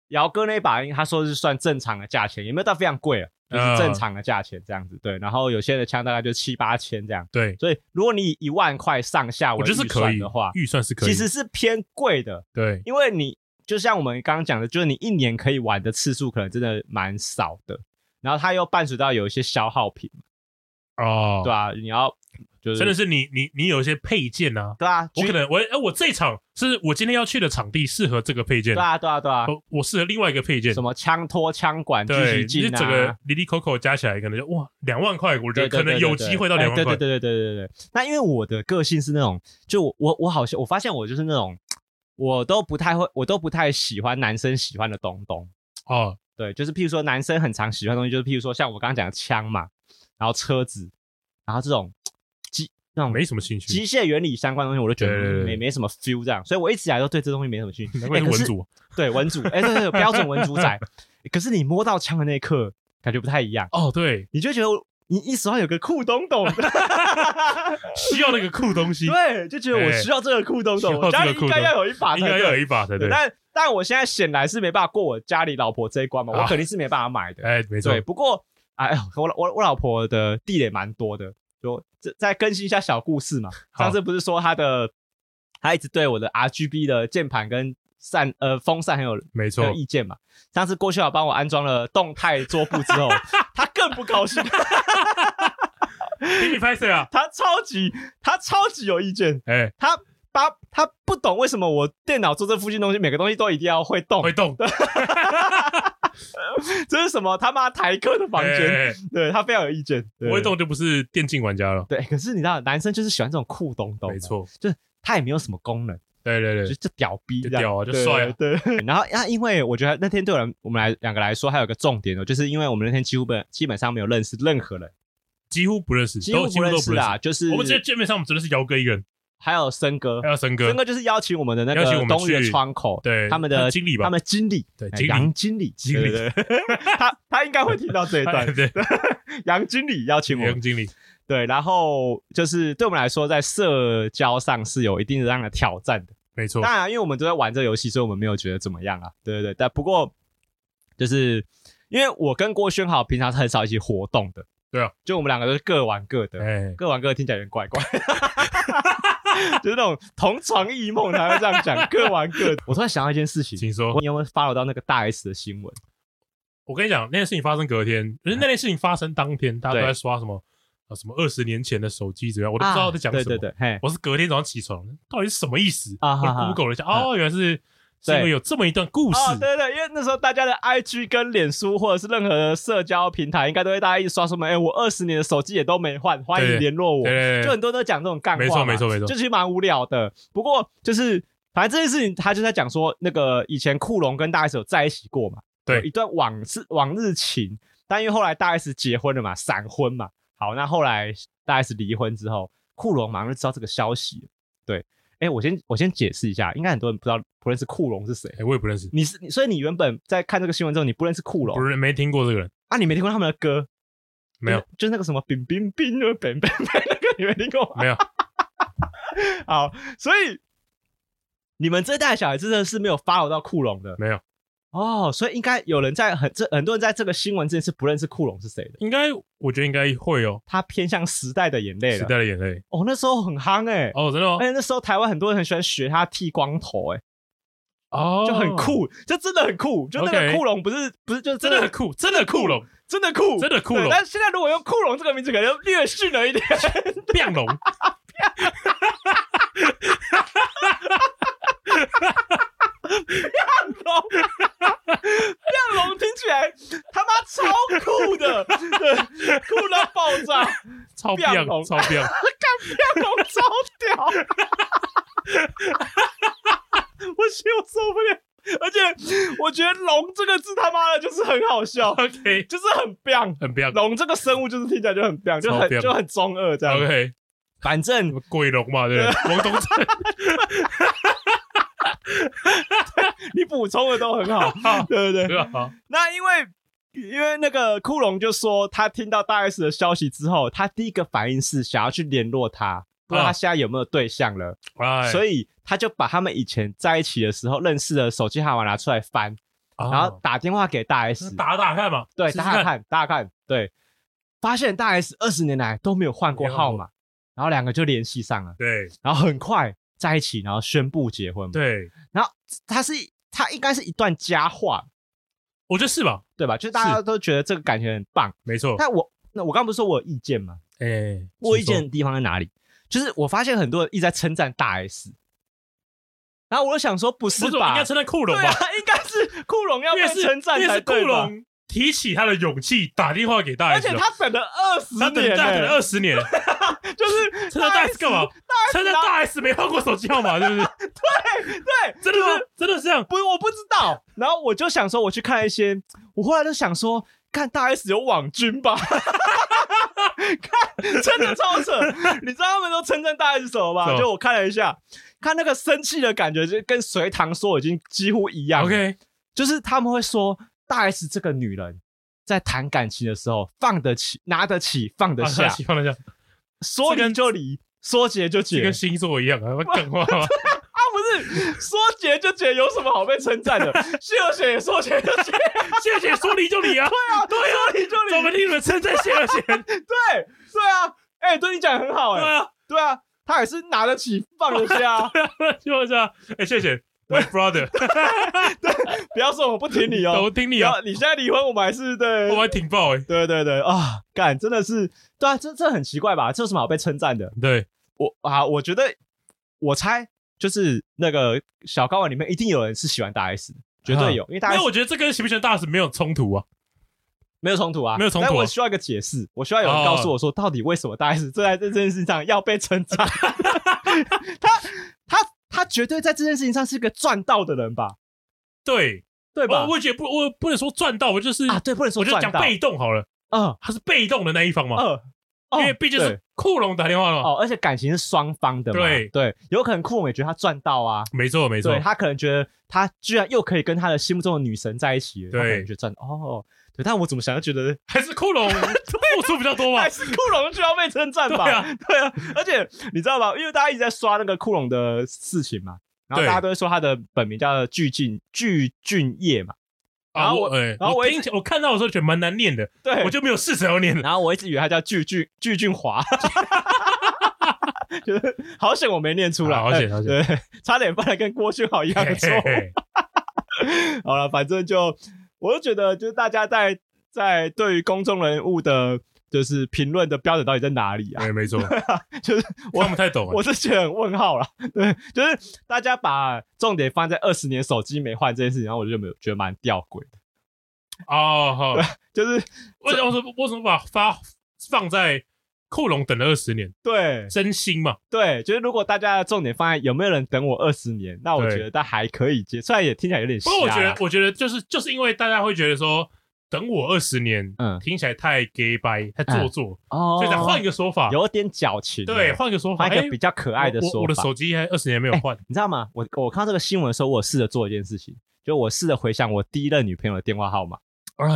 姚哥那把，他说是算正常的价钱，也没有到非常贵啊，就是正常的价钱这样子。对，然后有些的枪大概就七八千这样。对，所以如果你一万块上下，我觉得是可以的话，预算是可以，其实是偏贵的。对，因为你就像我们刚刚讲的，就是你一年可以玩的次数可能真的蛮少的，然后它又伴随到有一些消耗品。哦，对啊，你要就是。真的是你你你有一些配件啊，对啊，我可能我哎我这场是我今天要去的场地适合这个配件，对啊对啊对啊，我适合另外一个配件，什么枪托、枪管、狙击镜啊，整个里里扣扣加起来可能就哇两万块，我觉得可能有机会到两万块，对对对对对对对。那因为我的个性是那种，就我我我好像我发现我就是那种，我都不太会，我都不太喜欢男生喜欢的东东。哦，对，就是譬如说男生很常喜欢的东西，就是譬如说像我刚刚讲的枪嘛，然后车子，然后这种机。(tsk) 那种没什么兴趣，机械原理相关的东西我都觉得没没什么 feel 这样，所以我一直以来都对这东西没什么兴趣。(laughs) 难怪是文主，对文主，哎对对，标准文主仔。(laughs) 可是你摸到枪的那一刻，感觉不太一样哦。对，你就觉得你一手上有个酷东东，(laughs) 需要那个酷东西。对，就觉得我需要这个酷东东，我家里应该要有一把，应该要有一把才对。但但我现在显然是没办法过我家里老婆这一关嘛，我肯定是没办法买的。哎，没错。不过哎，我我我老婆的地雷蛮多的。就再再更新一下小故事嘛。上次不是说她的，她一直对我的 RGB 的键盘跟扇呃风扇很有没错意见嘛。上次郭秀华帮我安装了动态桌布之后，(laughs) 他更不高兴。给你拍谁啊？他超级他超级有意见。哎，他把他不懂为什么我电脑做这附近东西，每个东西都一定要会动会动。(laughs) (laughs) 这是什么他妈台客的房间？对他非常有意见。不会动就不是电竞玩家了。对，可是你知道，男生就是喜欢这种酷东东。没错，就是他也没有什么功能。对对对，就就屌逼，就屌啊，就帅啊。对，(laughs) 然后啊，因为我觉得那天对我们我们来两个来说，还有个重点哦，就是因为我们那天几乎本基本上没有认识任何人，几乎不认识，几乎不认识啊。就是我们这见面上，我们真的是姚哥一个人。还有森哥，还有森哥，森哥就是邀请我们的那个东域的窗口，对他们的经理吧，他们经理，对杨经理，经理，(laughs) 他他应该会听到这一段，(laughs) 对，(laughs) 杨经理邀请我。们，杨经理，对，然后就是对我们来说，在社交上是有一定的这样的挑战的，没错。当然，因为我们都在玩这个游戏，所以我们没有觉得怎么样啊，对对对。但不过，就是因为我跟郭轩豪平常是很少一起活动的，对啊，就我们两个都是各玩各的，各玩各的，听起来有点怪怪。(laughs) 就是那种同床异梦才会这样讲，(laughs) 各玩各的。我突然想到一件事情，请说，你有没有 follow 到那个大 S 的新闻？我跟你讲，那件事情发生隔天，就是那件事情发生当天，大家都在刷什么啊？什么二十年前的手机怎样？我都不知道在讲什么。对对对，我是隔天早上起床，到底是什么意思啊？我 Google 了一下，哦，原来是。是因为有这么一段故事，对对，因为那时候大家的 IG 跟脸书或者是任何的社交平台，应该都会大家一直刷什么，哎，我二十年的手机也都没换，欢迎联络我，就很多都讲这种干话，没错没错没错，就其实蛮无聊的。不过就是反正这件事情，他就在讲说，那个以前库龙跟大 S 有在一起过嘛，对，一段往事往日情，但因为后来大 S 结婚了嘛，闪婚嘛，好，那后来大 S 离婚之后，库龙马上就知道这个消息，对。哎、欸，我先我先解释一下，应该很多人不知道不认识库龙是谁。哎、欸，我也不认识。你是，所以你原本在看这个新闻之后，你不认识库龙？不是，没听过这个人啊？你没听过他们的歌？没有，就是那个什么冰冰冰的冰冰冰那个，你没听过？没有。(laughs) 好，所以你们这代小孩真的是没有 follow 到库龙的，没有。哦，所以应该有人在很这很多人在这个新闻之前是不认识库龙是谁的？应该我觉得应该会哦。他偏向时代的眼泪了。时代的眼泪。哦，那时候很夯哎、欸。哦，真的吗？而且那时候台湾很多人很喜欢学他剃光头哎、欸。哦。就很酷，就真的很酷。就那个库龙不是、okay. 不是就真的很酷，真的酷龙，真的酷，真的酷龙。但现在如果用库龙这个名字，可能略逊了一点。(laughs) 变龙。(laughs) (laughs) 变龙。亮龙听起来他妈超酷的，对，酷到爆炸，超变龙，超变，干变龙超屌，我笑我受不了。而且我觉得“龙”这个字他妈的就是很好笑，OK，就是很变，很变。龙这个生物就是听起来就很变，就很就很中二这样，OK。反正鬼龙嘛，对不对？(laughs) 龙东城。(laughs) 你补充的都很好，对不对？那因为因为那个库龙就说，他听到大 S 的消息之后，他第一个反应是想要去联络他，不知道他现在有没有对象了。哎，所以他就把他们以前在一起的时候认识的手机号码拿出来翻，然后打电话给大 S，打打看嘛，对，打打看，打打看，对，发现大 S 二十年来都没有换过。号码，然后两个就联系上了，对，然后很快。在一起，然后宣布结婚。对，然后他是他应该是一段佳话，我觉得是吧？对吧？就是大家都觉得这个感情很棒，没错。但我那我刚不是说我有意见吗？哎、欸，我意见的地方在哪里？就是我发现很多人一直在称赞大 S，然后我就想说，不是吧？应该称赞库龙吧？啊、应该是库龙要被称赞才对吧？提起他的勇气打电话给大 S，而且他等了二十年，他等等了二十年，就是称赞大 S 干嘛？称赞大 S 没换过手机号码，是不是？对 (laughs) 对，(laughs) 真的吗？真的是这样？不，我不知道。然后我就想说，我去看一些，我后来就想说，看大 S 有网军吧，(laughs) 看真的超扯。你知道他们都称赞大 S 什么吗？就我看了一下，看那个生气的感觉，就跟隋唐说已经几乎一样。OK，就是他们会说。大 S 这个女人，在谈感情的时候，放得起、拿得起、放得下，放得下，说离就离，说结就结，跟星座一样啊，梗话吗？(laughs) 啊，不是，说结就结，有什么好被称赞的？(laughs) 谢和弦也说结就结，谢和弦说离就离啊，(laughs) 对啊，对啊，说离就离，怎么听你们称赞谢和弦？对，对啊，哎、欸，对你讲很好、欸，哎，对啊，对啊，他也是拿得起、放得下，就这样，哎、欸，谢谢。My brother，对，不要说我不挺你哦，我挺你哦。你现在离婚，我们还是对，我还挺爆哎。对对对啊，干真的是，对啊，这这很奇怪吧？这有什么好被称赞的？对我啊，我觉得，我猜就是那个小高文里面一定有人是喜欢大 S 的，绝对有，因为大 S，因为我觉得这跟喜不喜欢大 S 没有冲突啊，没有冲突啊，没有冲突。但我需要一个解释，我需要有人告诉我说，到底为什么大 S 在这件事情上要被称赞？他 (laughs) 他。他绝对在这件事情上是一个赚到的人吧？对对吧？我也觉得不，我不能说赚到，我就是啊，对，不能说赚到，我就讲被动好了。嗯，他是被动的那一方嘛。嗯，因为毕竟是库龙打电话了哦，而且感情是双方的嘛。对对，有可能库龙也觉得他赚到啊。没错没错，他可能觉得他居然又可以跟他的心目中的女神在一起了，对，他可能觉得赚哦。对，但我怎么想，就觉得 (laughs) 还是库龙付出比较多吧，还是库龙就要被称赞吧？对啊，对啊，(laughs) 而且你知道吧？因为大家一直在刷那个库龙的事情嘛，然后大家都会说他的本名叫巨俊巨俊业嘛。然后我，啊我欸、然后我听我看到的时候觉得蛮难念的，对，我就没有试着要念。然后我一直以为他叫巨俊巨俊华。(laughs) 就是好险我没念出来，好险好险，对，差点犯了跟郭俊豪一样的错误。好了，反正就我就觉得，就是大家在在对于公众人物的。就是评论的标准到底在哪里啊？对，没错，(laughs) 就是我看不太懂，我是觉得很问号啦。对，就是大家把重点放在二十年手机没换这件事情，然后我就没有觉得蛮吊诡的。哦，好，(laughs) 就是为什么为什么把发放在库龙等了二十年？对，真心嘛？对，就是如果大家的重点放在有没有人等我二十年，那我觉得他还可以接，虽然也听起来有点。不过我觉得，我觉得就是就是因为大家会觉得说。等我二十年，嗯，听起来太 gay 掰，太做作，哦，所以再换一个说法，有点矫情。对，换一个说法，一个比较可爱的说法。我的手机还二十年没有换，你知道吗？我我看到这个新闻的时候，我试着做一件事情，就我试着回想我第一任女朋友的电话号码，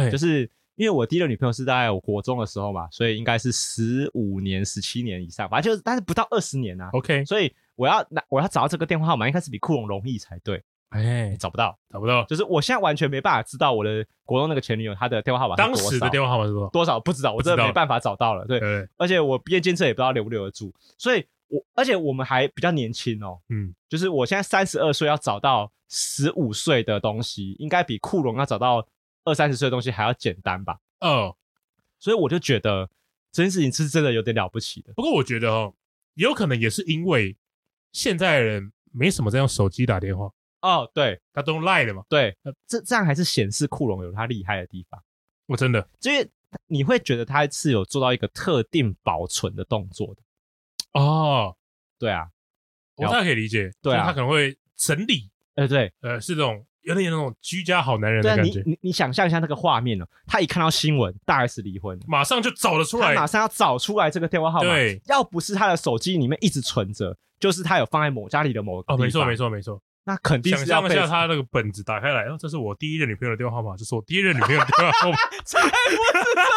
就是因为我第一个女朋友是在我国中的时候嘛，所以应该是十五年、十七年以上，反正就是，但是不到二十年啊。OK，所以我要拿我要找到这个电话号码，应该是比库龙容易才对。哎，找不到，找不到，就是我现在完全没办法知道我的国中那个前女友她的电话号码。当时的电话号码是多少？多少不知道，我真的没办法找到了。对，对，而且我毕业监测也不知道留不留得住，所以我而且我们还比较年轻哦。嗯，就是我现在三十二岁，要找到十五岁的东西，应该比库龙要找到二三十岁的东西还要简单吧？哦，所以我就觉得这件事情是真的有点了不起的。不过我觉得哦，有可能也是因为现在的人没什么在用手机打电话。哦，对，他都用赖的嘛。对，这这样还是显示库龙有他厉害的地方。我真的，因为你会觉得他是有做到一个特定保存的动作的。哦，对啊，我大概可以理解。对啊，他可能会整理。呃，对，呃，是这种有点那种居家好男人的感觉。你你你想象一下那个画面呢？他一看到新闻大 S 离婚，马上就找得出来，马上要找出来这个电话号码。对，要不是他的手机里面一直存着，就是他有放在某家里的某个地方。哦，没错，没错，没错。那肯定是想象一下，他那个本子打开来，哦，这是我第一任女朋友的电话号码，这是我第一任女朋友的电话号码，(laughs) 才不是这样。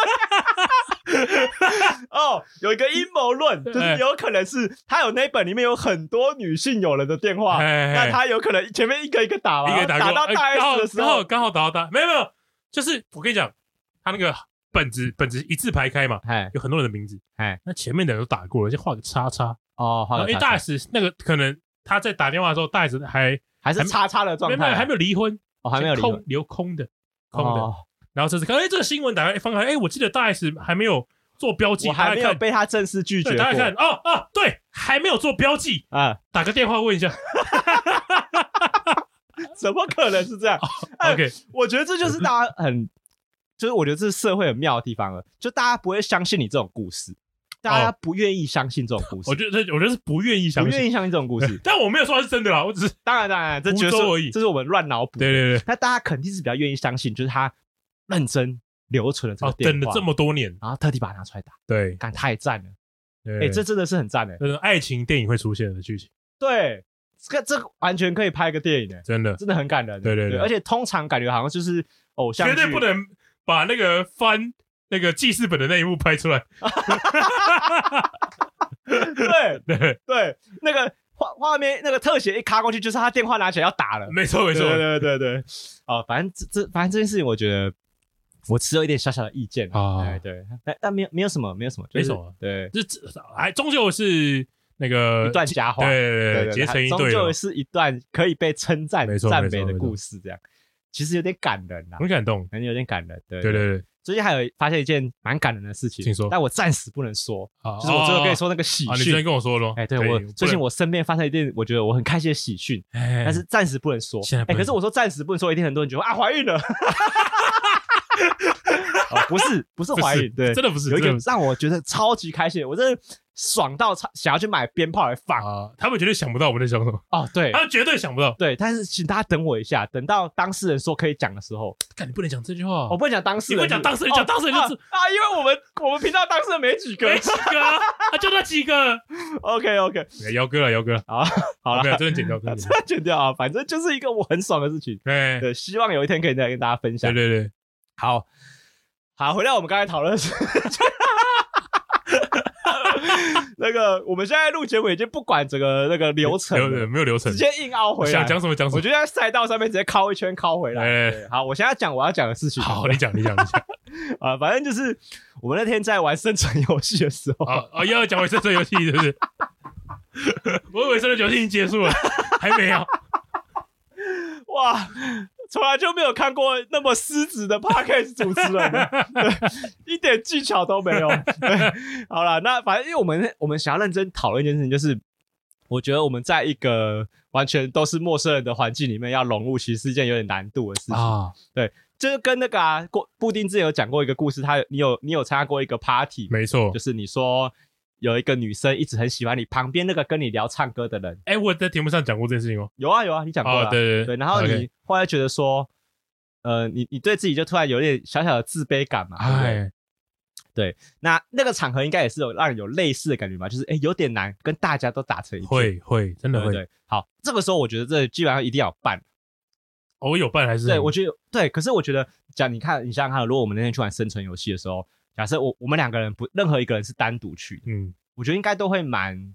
(laughs) 哦，有一个阴谋论，就是有可能是他有那本里面有很多女性友人的电话，那他有可能前面一个一个打完，打到大 S 的时候，刚好打到大，没有没有，就是我跟你讲，他那个本子本子一字排开嘛，有很多人的名字，那前面的人都打过了，就画个叉叉哦，因为大 S 那个可能。他在打电话的时候，大 S 还还是叉叉的状态，没有还没有离婚哦，还没有离婚，留空的空的。然后这次看，哎，这个新闻打开翻开，哎，我记得大 S 还没有做标记，我还没有被他正式拒绝。大家看，哦哦，对，还没有做标记啊，打个电话问一下，(laughs) 怎么可能是这样？OK，我觉得这就是大家很，就是我觉得这是社会很妙的地方了，就大家不会相信你这种故事。大家不愿意相信这种故事，我觉得，我觉得是不愿意相信，不愿意相信这种故事。(laughs) 但我没有说它是真的啦，我只是当然当然，这就是而已，这是我们乱脑补。对对对，那大家肯定是比较愿意相信，就是他认真留存了这个电话，等了这么多年，然后特地把它拿出来打。对，感太赞了。哎，这真的是很赞的，这是爱情电影会出现的剧情。对，这个这完全可以拍个电影的，真的。真的很感人。对对对，而且通常感觉好像就是偶像剧，绝对不能把那个翻。那个记事本的那一幕拍出来，(laughs) 对。对。对，那个画画面那个特写一卡过去，就是他电话拿起来要打了，没错没错，对对对对，哦，反正这这反正这件事情，我觉得我持有一点小小的意见啊，对对，但但没有没有什么没有什么，没什么，对，这这还终究是那个一段佳话，对对对，结成一对，终究是一段可以被称赞赞美的故事，这样。其实有点感人呐，很感动，感觉有点感人，对对。对。最近还有发现一件蛮感人的事情，请说，但我暂时不能说，就是我最后跟你说那个喜讯。你昨天跟我说了，哎，对我最近我身边发生一件我觉得我很开心的喜讯，但是暂时不能说。哎，可是我说暂时不能。说，一定很多人觉得啊怀孕了。不是不是怀孕，对，真的不是，有一个让我觉得超级开心，我真的。爽到想要去买鞭炮来放啊！他们绝对想不到我们在想什么哦，对，他们绝对想不到。对，但是请大家等我一下，等到当事人说可以讲的时候，看你不能讲这句话，我不能讲当事人，你不能讲当事人，讲当事人就是啊，因为我们我们频道当事人没几个，没几个啊，就那几个。(laughs) OK OK，姚哥了，姚哥啊，好了，没有 (laughs) 真的剪掉，真的剪掉啊，反正就是一个我很爽的事情。对对，希望有一天可以再跟大家分享。对对对，好好，回到我们刚才讨论。(laughs) 那个，我们现在录节目已经不管整个那个流程，没有流程，直接硬凹回来。想讲什么讲什么。我觉得在赛道上面直接敲一圈敲回来。好，我现在讲我要讲的事情。好，你讲你讲你讲。(laughs) 啊，反正就是我们那天在玩生存游戏的时候，啊啊，又要讲回生存游戏是不是？(laughs) 我以为生存游戏已经结束了，还没有。哇，从来就没有看过那么失职的 Podcast 主持人，对，一点技巧都没有。对，好了，那反正因为我们我们想要认真讨论一件事情，就是我觉得我们在一个完全都是陌生人的环境里面要融入，其实是一件有点难度的事情。啊，对，就是跟那个啊，布丁之前有讲过一个故事，他你有你有参加过一个 party，没错，就是你说。有一个女生一直很喜欢你旁边那个跟你聊唱歌的人。哎、欸，我在节目上讲过这件事情哦。有啊有啊，你讲过了。哦、对对对。然后你后来觉得说呃，你你对自己就突然有点小小的自卑感嘛？哎、对。那那个场合应该也是有让人有类似的感觉吧，就是哎、欸，有点难跟大家都打成一片。会会，真的会。对，对。好，这个时候我觉得这基本上一定要办。我、哦、有办还是？对，我觉得对。可是我觉得，讲你看，你想想看，如果我们那天去玩生存游戏的时候，假设我我们两个人不任何一个人是单独去，嗯。我觉得应该都会蛮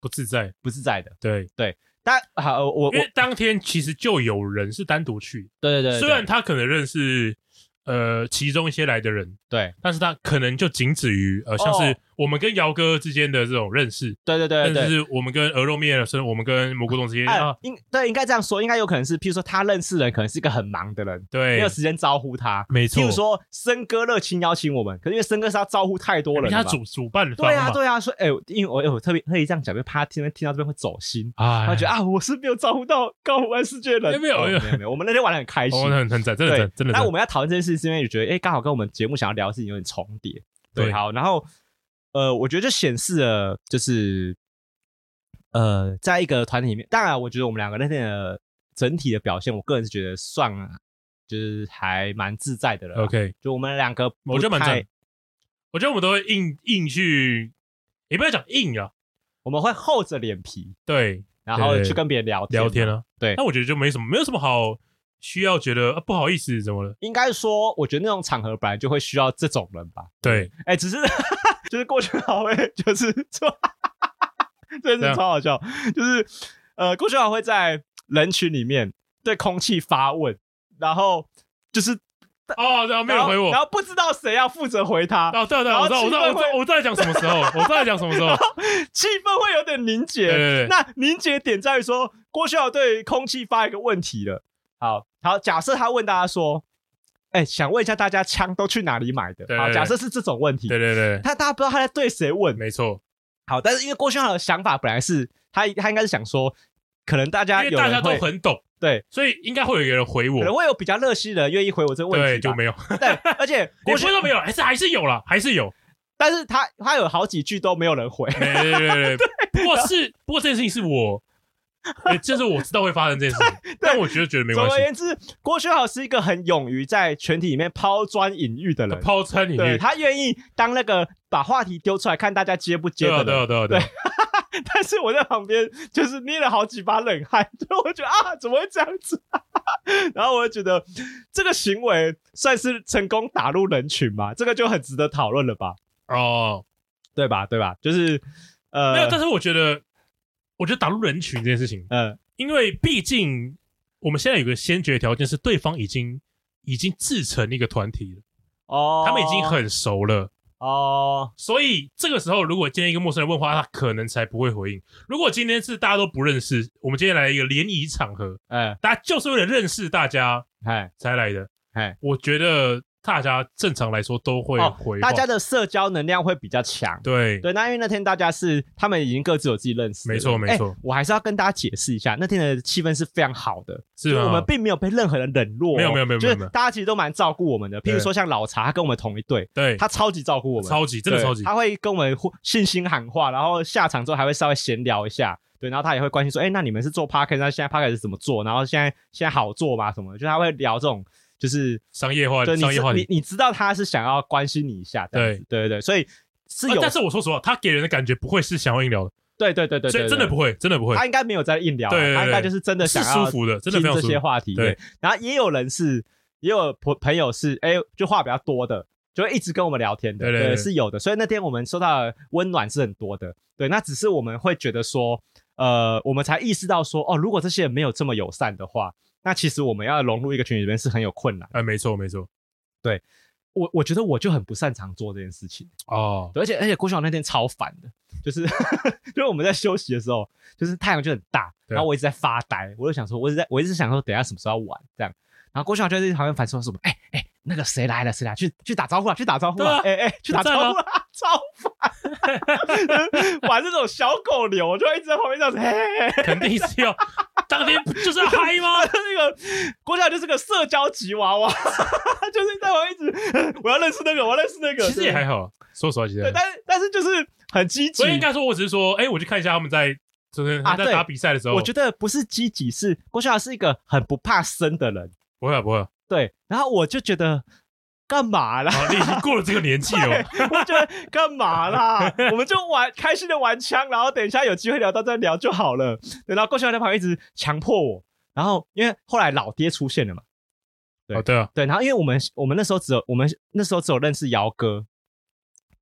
不自在，不自在的。对对，但好，我因为当天其实就有人是单独去，对对对，虽然他可能认识呃其中一些来的人，对，但是他可能就仅止于呃像是。我们跟姚哥之间的这种认识，对对对，但是我们跟鹅肉面，是我们跟蘑菇洞之间啊，应对应该这样说，应该有可能是，譬如说他认识的人可能是一个很忙的人，对，没有时间招呼他，没错。譬如说森哥热情邀请我们，可是因为森哥是要招呼太多人，他主主办的，对啊对啊，说哎，因为我我特别特意这样讲，因为怕他听听到这边会走心啊，他觉得啊，我是没有招呼到高湖湾世界的人，没有没有没有，我们那天玩的很开心，很很赞，真的真的。那我们要讨论这件事，是因为觉得哎，刚好跟我们节目想要聊的事情有点重叠，对，好，然后。呃，我觉得就显示了，就是呃，在一个团体里面，当然，我觉得我们两个那天的整体的表现，我个人是觉得算，就是还蛮自在的了。OK，就我们两个，我觉得蛮在。我觉得我们都会硬硬去，也不要讲硬啊，我们会厚着脸皮，对，然后去跟别人聊天聊天啊。对，那我觉得就没什么，没有什么好需要觉得、啊、不好意思怎么了。应该说，我觉得那种场合本来就会需要这种人吧。对，哎、欸，只是。(laughs) 就是郭学豪会，就是说，真是超好笑。就是呃，郭学豪会在人群里面对空气发问，然后就是哦，然后没有回我，然后不知道谁要负责回他。哦，对对，我知道，我知道，我知道，我在讲什么时候，我在讲什么时候，(laughs) 气氛会有点凝结。那凝结点在于说，郭学豪对空气发一个问题了。好好，假设他问大家说。哎、欸，想问一下大家，枪都去哪里买的？对对对，好，假设是这种问题。对对对，他大家不知道他在对谁问。没错。好，但是因为郭轩豪的想法本来是他，他应该是想说，可能大家有，因为大家都很懂，对，所以应该会有一个人回我，可能会有比较热心的人愿意回我这个问题。对，就没有。对，而且 (laughs) 郭轩都没有，还是还是有了，还是有。但是他他有好几句都没有人回。对对对对。对 (laughs) 不过是不过这件事情是我。哎，就是我知道会发生这件事情，但我觉得觉得没关系。总而言之，郭学豪是一个很勇于在群体里面抛砖引玉的人，抛砖引玉，他愿意当那个把话题丢出来，看大家接不接的人。对啊，对啊，对啊，对。(laughs) 但是我在旁边就是捏了好几把冷汗，就我觉得啊，怎么会这样子？(laughs) 然后我就觉得这个行为算是成功打入人群嘛，这个就很值得讨论了吧？哦，对吧？对吧？就是呃，没有，但是我觉得。我觉得打入人群这件事情，嗯，因为毕竟我们现在有个先决条件是对方已经已经自成一个团体了，哦，他们已经很熟了，哦，所以这个时候如果今天一个陌生人问话，他可能才不会回应。如果今天是大家都不认识，我们今天来一个联谊场合，哎，大家就是为了认识大家，哎，才来的，哎，我觉得。大家正常来说都会回、哦，大家的社交能量会比较强。对对，那因为那天大家是他们已经各自有自己认识，没错没错、欸。我还是要跟大家解释一下，那天的气氛是非常好的，是？我们并没有被任何人冷落、哦，没有没有没有，就是大家其实都蛮照顾我们的。譬如说像老茶，他跟我们同一队，对，他超级照顾我们，超级真的超级，他会跟我们信心喊话，然后下场之后还会稍微闲聊一下，对，然后他也会关心说，哎、欸，那你们是做 Podcast，那现在 Podcast 是怎么做？然后现在现在好做吗？什么？就他会聊这种。就是商业化，商业化。你你知道他是想要关心你一下，对对对对，所以是有。但是我说实话，他给人的感觉不会是想要硬聊的。对对对对，所以真的不会，真的不会。他应该没有在硬聊，他应该就是真的想要舒服的，真的听这些话题。对，然后也有人是，也有朋朋友是，哎，就话比较多的，就会一直跟我们聊天的，对，是有的。所以那天我们收到的温暖是很多的，对。那只是我们会觉得说，呃，我们才意识到说，哦，如果这些人没有这么友善的话。那其实我们要融入一个群体里面是很有困难。哎，没错没错，对。我我觉得我就很不擅长做这件事情哦，而且而且郭晓那天超烦的，就是 (laughs) 就是我们在休息的时候，就是太阳就很大，然后我一直在发呆，我就想说，我一直在我一直想说，等一下什么时候要玩这样，然后郭晓就在旁边反说什么，哎、欸、哎。欸那个谁来了？谁来？去去打招呼啊！去打招呼啊！哎哎、啊欸欸，去打招呼啊！(laughs) 超烦，(laughs) 玩这种小狗流，我就一直在旁边这样子。嘿 (laughs) 肯定是要当天就是要嗨吗？(laughs) 那个郭嘉就是个社交吉娃娃，就是在旁边一直我要认识那个，我要认识那个。其实也还好，说实话，其实对，但是但是就是很积极。所以应该说，我只是说，哎、欸，我去看一下他们在就是他在打比赛的时候、啊。我觉得不是积极，是郭嘉是一个很不怕生的人。不会、啊，不会、啊。对，然后我就觉得干嘛啦？你已经过了这个年纪了，(laughs) 我觉得干嘛啦？(laughs) 我们就玩开心的玩枪，然后等一下有机会聊到再聊就好了。对然后郭秀华在旁边一直强迫我，然后因为后来老爹出现了嘛，对、哦、对啊，对，然后因为我们我们那时候只有我们那时候只有认识姚哥，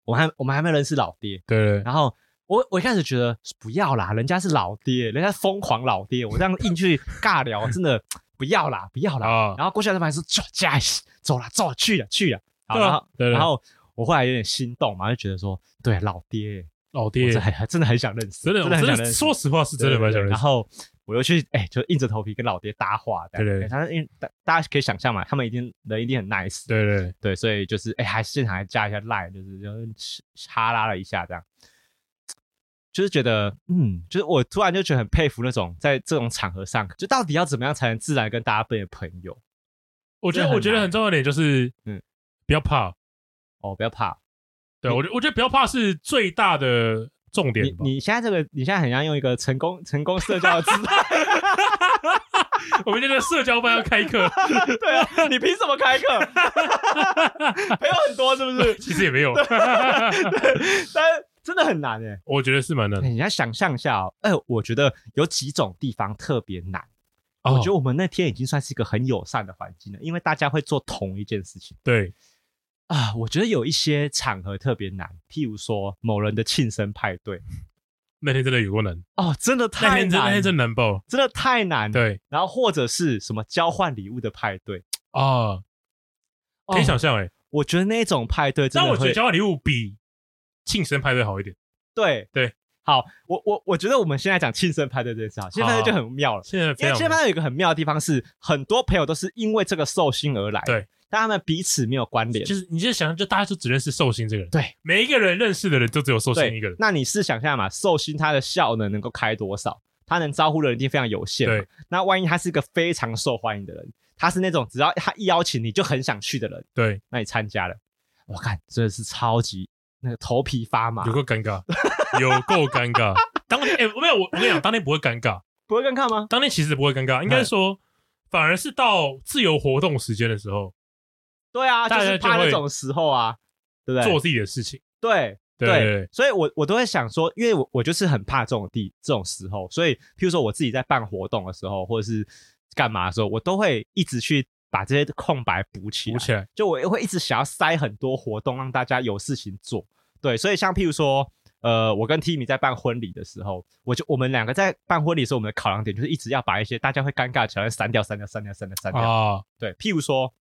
我还我们还没认识老爹，对，对，然后我我一开始觉得不要啦，人家是老爹，人家疯狂老爹，我这样硬去尬聊，真的。不要啦，不要啦。哦、然后郭校长还说：“走，加走了，走了，去了，去了。”然后，对对对，然后我后来有点心动嘛，就觉得说：“对，老爹，老爹，还还真的很想认识，真的，真的很想认识。说实话，是真的蛮想认识。”然后我又去，哎、欸，就硬着头皮跟老爹搭话。对对，对，他因为大大家可以想象嘛，他们一定人一定很 nice。对对对，对，所以就是哎、欸，还现场还加一下赖，就是就哈拉了一下这样。就是觉得，嗯，就是我突然就觉得很佩服那种在这种场合上，就到底要怎么样才能自然跟大家变成朋友？我觉得，我觉得很重要的点就是，嗯，不要怕，哦，不要怕。对，我觉我觉得不要怕是最大的重点。你你现在这个，你现在很像用一个成功成功社交的姿态。(laughs) (laughs) 我们这个社交班要开课，(laughs) 对啊，你凭什么开课？朋友很多是不是？其实也没有，但。真的很难诶，我觉得是蛮难。的。你要想象一下哦，哎，我觉得有几种地方特别难。我觉得我们那天已经算是一个很友善的环境了，因为大家会做同一件事情。对。啊，我觉得有一些场合特别难，譬如说某人的庆生派对，(laughs) 那天真的有过难。哦，真的太难，那天那天真难爆，真的太难。对，然后或者是什么交换礼物的派对。啊，可以想象诶，我觉得那种派对，但我觉得交换礼物比。庆生派对好一点，对对，好，我我我觉得我们现在讲庆生派对这件事，庆生派对就很妙了。现在因为庆生派对有一个很妙的地方是，很多朋友都是因为这个寿星而来，对，但他们彼此没有关联。就是你就想，就大家就只认识寿星这个人，对，每一个人认识的人都只有寿星一个人。那你是想象嘛，寿星他的效能能够开多少？他能招呼的人一定非常有限。对，那万一他是一个非常受欢迎的人，他是那种只要他一邀请你就很想去的人，对，那你参加了，我看真的是超级。那个头皮发麻，有够尴尬，(laughs) 有够尴尬。当天哎，没有我，我跟你讲，当天不会尴尬，不会尴尬吗？当天其实不会尴尬，应该说，反而是到自由活动时间的时候，对啊，就是怕那种时候啊，对不对？做自己的事情，对对，所以我我都会想说，因为我我就是很怕这种地这种时候，所以譬如说我自己在办活动的时候，或者是干嘛的时候，我都会一直去。把这些空白补起来，补起来，就我会一直想要塞很多活动，让大家有事情做。对，所以像譬如说，呃，我跟 Timmy 在办婚礼的时候，我就我们两个在办婚礼的时候，我们的考量点就是一直要把一些大家会尴尬的桥段删掉、删掉、删掉、删掉、删掉。啊，对，譬如说，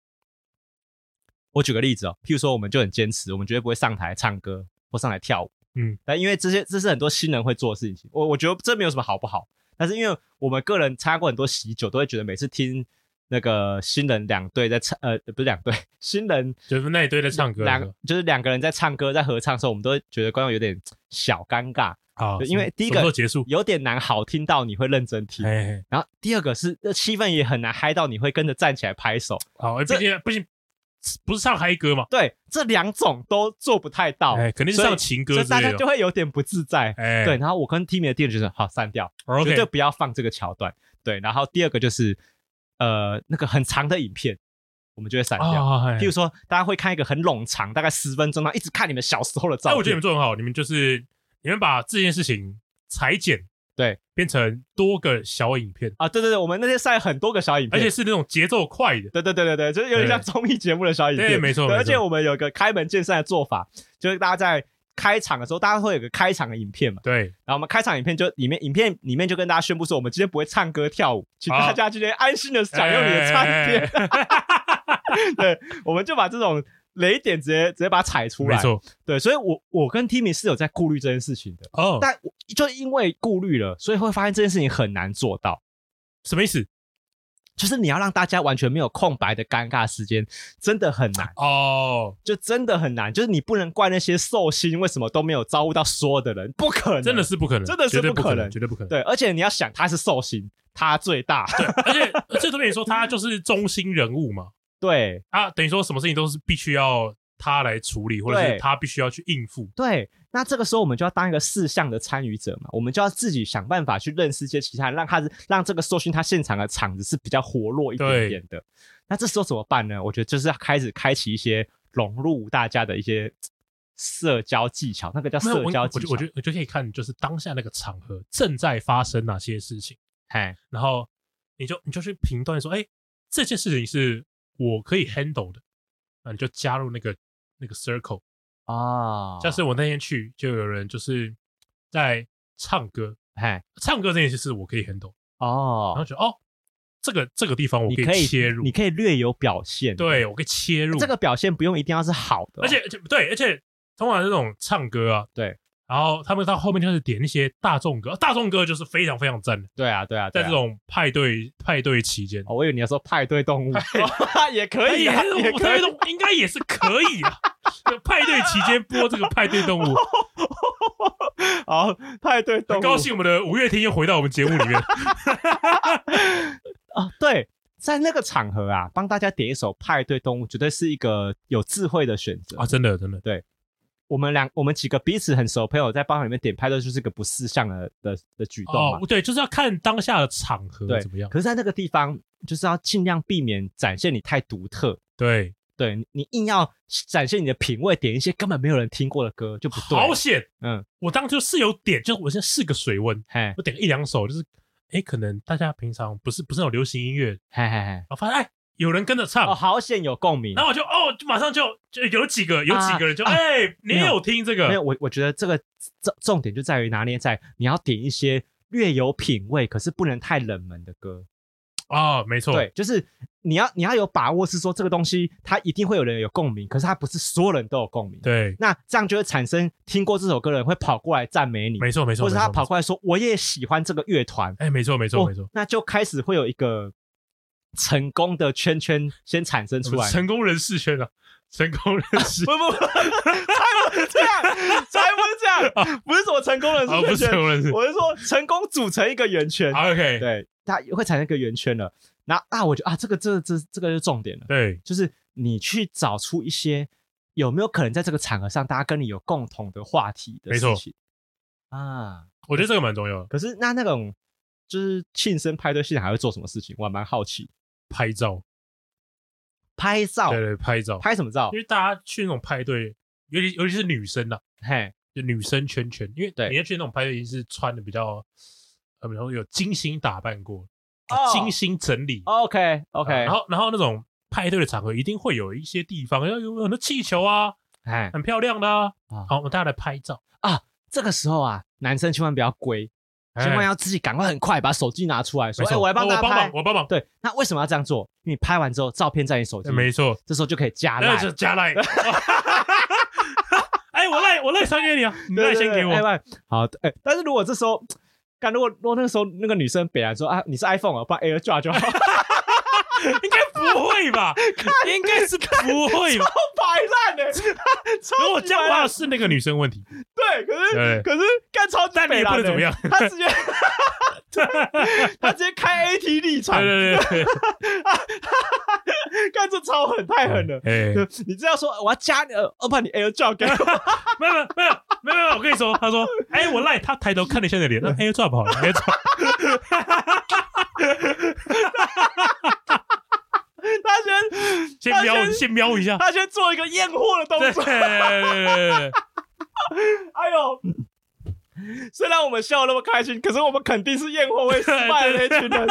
我举个例子哦，譬如说，我们就很坚持，我们绝对不会上台唱歌或上台跳舞。嗯，但因为这些这是很多新人会做的事情，我我觉得这没有什么好不好，但是因为我们个人参加过很多喜酒，都会觉得每次听。那个新人两队在唱，呃，不是两队，新人就是那一队在唱歌，两就是两个人在唱歌，在合唱的时候，我们都会觉得观众有点小尴尬。啊，因为第一个结束有点难好听到你会认真听，然后第二个是那气氛也很难嗨到你会跟着站起来拍手，好，毕竟不行，不是唱嗨歌嘛，对，这两种都做不太到，哎，肯定是唱情歌，所以大家就会有点不自在，哎，对，然后我跟 Timmy 的第二就是好删掉，绝对不要放这个桥段，对，然后第二个就是。呃，那个很长的影片，我们就会删掉。哦、譬如说，大家会看一个很冗长，大概十分钟，然后一直看你们小时候的照片。哎，我觉得你们做得很好，你们就是你们把这件事情裁剪，对，变成多个小影片啊。对对对，我们那天晒很多个小影片，而且是那种节奏快的。对对对对对，就是有点像综艺节目的小影片。对，没错。而且我们有一个开门见山的做法，就是大家在。开场的时候，大家会有个开场的影片嘛？对。然后我们开场影片就里面，影片里面就跟大家宣布说，我们今天不会唱歌跳舞，请大家今天安心的享用你的餐点。(laughs) 对，我们就把这种雷点直接直接把它踩出来。没错，对，所以我我跟 Timmy 是有在顾虑这件事情的。哦，但就因为顾虑了，所以会发现这件事情很难做到。什么意思？就是你要让大家完全没有空白的尴尬时间，真的很难。哦，就真的很难。就是你不能怪那些寿星为什么都没有招呼到所有的人，不可能，真的是不可能，真的是不可能，绝对不可能。对，而且你要想，他是寿星，他最大，对，而且 (laughs) 这特别说他就是中心人物嘛，(laughs) 对，啊，等于说什么事情都是必须要他来处理，或者是他必须要去应付，对。那这个时候，我们就要当一个事项的参与者嘛，我们就要自己想办法去认识一些其他人，让他让这个搜寻他现场的场子是比较活络一点点的。那这时候怎么办呢？我觉得就是要开始开启一些融入大家的一些社交技巧，那个叫社交技巧。我觉得我就可以看，就是当下那个场合正在发生哪些事情，嘿，然后你就你就去评断说，哎，这件事情是我可以 handle 的，那你就加入那个那个 circle。啊，像是我那天去，就有人就是在唱歌，嘿，唱歌这件事是我可以 handle 哦，然后觉得哦，这个这个地方我可以切入，你可以略有表现，对，我可以切入，这个表现不用一定要是好的，而且而且对，而且通常这种唱歌啊，对。然后他们到后面就是点一些大众歌，大众歌就是非常非常赞的。对啊，对啊，在这种派对派对期间，我以为你要说派对动物，也可以，也可以，应该也是可以啊。(laughs) 派对期间播这个派对动物，好，派对动物，很高兴我们的五月天又回到我们节目里面。啊，(laughs) 对，在那个场合啊，帮大家点一首派对动物，绝对是一个有智慧的选择啊！真的，真的，对。我们两，我们几个彼此很熟的朋友在包厢里面点拍的，就是个不识相的的的举动嘛。哦，对，就是要看当下的场合怎么样。可是，在那个地方，就是要尽量避免展现你太独特。对，对你硬要展现你的品味，点一些根本没有人听过的歌就不对。好险！嗯，我当初是有点，就是我现在试个水温，嘿，我点一两首，就是，哎，可能大家平常不是不是那种流行音乐，嘿嘿嘿，我发现哎。有人跟着唱，哦，好险有共鸣，然后我就哦，就马上就就有几个有几个人就哎，你也有听这个？没有，我我觉得这个重重点就在于拿捏在你要点一些略有品味，可是不能太冷门的歌。哦，没错，对，就是你要你要有把握，是说这个东西它一定会有人有共鸣，可是它不是所有人都有共鸣，对，那这样就会产生听过这首歌的人会跑过来赞美你，没错没错，或者他跑过来说我也喜欢这个乐团，哎，没错没错没错，那就开始会有一个。成功的圈圈先产生出来，成功人士圈啊，成功人士，不不不，才不是这样，才不是这样，不是什么成功人士圈，不是成功人士，我是说成功组成一个圆圈，OK，对，它会产生一个圆圈了。那啊，我觉得啊，这个这这这个就是重点了，对，就是你去找出一些有没有可能在这个场合上，大家跟你有共同的话题的事情。啊，我觉得这个蛮重要的。可是那那种就是庆生派对现场还会做什么事情，我还蛮好奇。拍照，拍照，对对，拍照，拍什么照？因为大家去那种派对，尤其尤其是女生呐，嘿，就女生圈圈，因为对，你要去那种派对，一定是穿的比较，呃，比如说有精心打扮过，精心整理，OK OK，然后然后那种派对的场合，一定会有一些地方要有很多气球啊，哎，很漂亮的啊，好，我们大家来拍照。啊。这个时候啊，男生千万不要龟。千万要自己赶快很快把手机拿出来，所以，我来帮大家拍，我帮忙。”对，那为什么要这样做？因为你拍完之后，照片在你手机，没错，这时候就可以加赖，加赖。(laughs) 哎，我赖，我赖传给你啊，你赖先给我。好，哎，但是如果这时候，干，如果如果那个时候那个女生本来说啊，你是 iPhone 啊，把 AirDrop 就好。(laughs) 应该不会吧？应该是不会吧？超摆烂 (laughs) 的，如果这样的话是那个女生问题。对，可是可是干超级北烂，不能怎么样？他直接 (laughs) 他直接开 AT 立场，对对对，干这超狠，太狠了。哎，你这样说，我要加你，我把你 AirDrop 给我。没有没有没有没有没有，我跟你说，他说，哎，我赖，他抬头看了一下你的脸，那 AirDrop 好了，AirDrop。(laughs) 他先先瞄先瞄一下，他先做一个验货的动作。哎呦，虽然我们笑那么开心，可是我们肯定是验货会失败的那群人。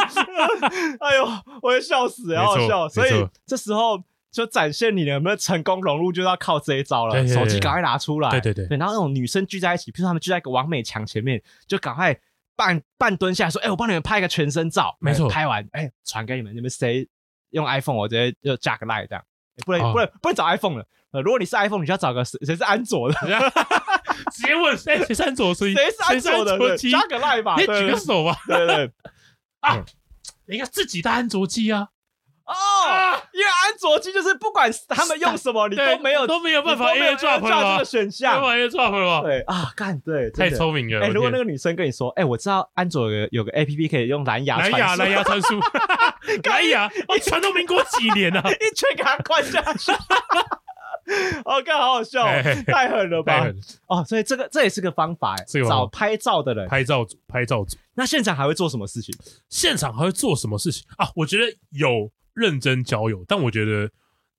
(laughs) 哎呦，我会笑死，好好笑。所以这时候就展现你有没有成功融入，就要靠这一招了。手机赶快拿出来，对对对，对。然后那种女生聚在一起，比如说他们聚在一个王美墙前面，就赶快半半蹲下来说：“哎，我帮你们拍一个全身照。”没错，拍完哎，传给你们，你们谁？用 iPhone，我直接就加个 line 这样，不能不能不能找 iPhone 了。呃，如果你是 iPhone，你就要找个谁谁是安卓的，(laughs) 直接问谁谁是安卓，谁谁是安卓的，加个 Line 吧，举个手吧，对对 (laughs) 啊，你看自己带安卓机啊。哦，因为安卓机就是不管他们用什么，你都没有都没有办法 AirDrop 这个选项，没办法 AirDrop 了。对啊，干对，太聪明了。哎，如果那个女生跟你说，哎，我知道安卓有有个 APP 可以用蓝牙蓝牙蓝牙传输，(laughs) (laughs) 蓝牙，我传到民国几年了，(laughs) 一拳给他灌下去。哦，看好好笑，太狠了吧？哦，所以这个这也是个方法，找拍照的人，拍照组，拍照组。那现场还会做什么事情？现场还会做什么事情啊？我觉得有。认真交友，但我觉得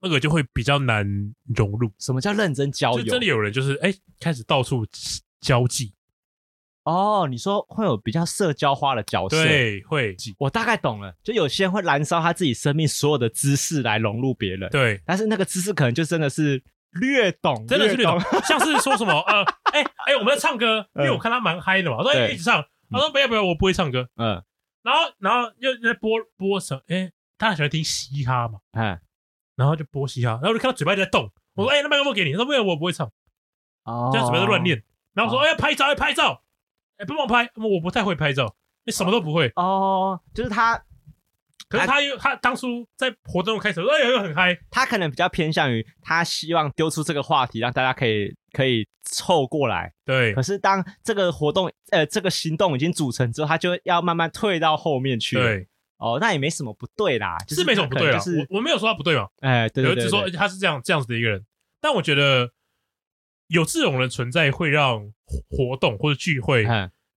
那个就会比较难融入。什么叫认真交友？真的有人就是哎、欸，开始到处交际。哦，你说会有比较社交化的角色？对，会。我大概懂了，就有些人会燃烧他自己生命所有的知识来融入别人。对，但是那个知识可能就真的是略懂，真的是略懂。(laughs) 像是说什么呃，哎、欸、哎、欸，我们在唱歌，因为我看他蛮嗨的嘛，我说一起唱，他说不要不要，我不会唱歌。嗯，然后然后又在播播什么？哎、欸。他喜欢听嘻哈嘛，哎，然后就播嘻哈，然后我就看到嘴巴就在动，我说：“哎，那麦克风给你。”他说：“不要，我不会唱。”哦，这样嘴巴在乱念，然后我说：“哎，要拍照，要拍照，哎，帮我拍。”我不太会拍照，你什么都不会。哦，就是他，可是他又他当初在活动开始，哎，又很嗨。他可能比较偏向于他希望丢出这个话题，让大家可以可以凑过来。对。可是当这个活动呃这个行动已经组成之后，他就要慢慢退到后面去。对。哦，那也没什么不对啦，就是没什么不对啦。我我没有说他不对嘛，哎，对对对，只说他是这样这样子的一个人。但我觉得有这种人存在，会让活动或者聚会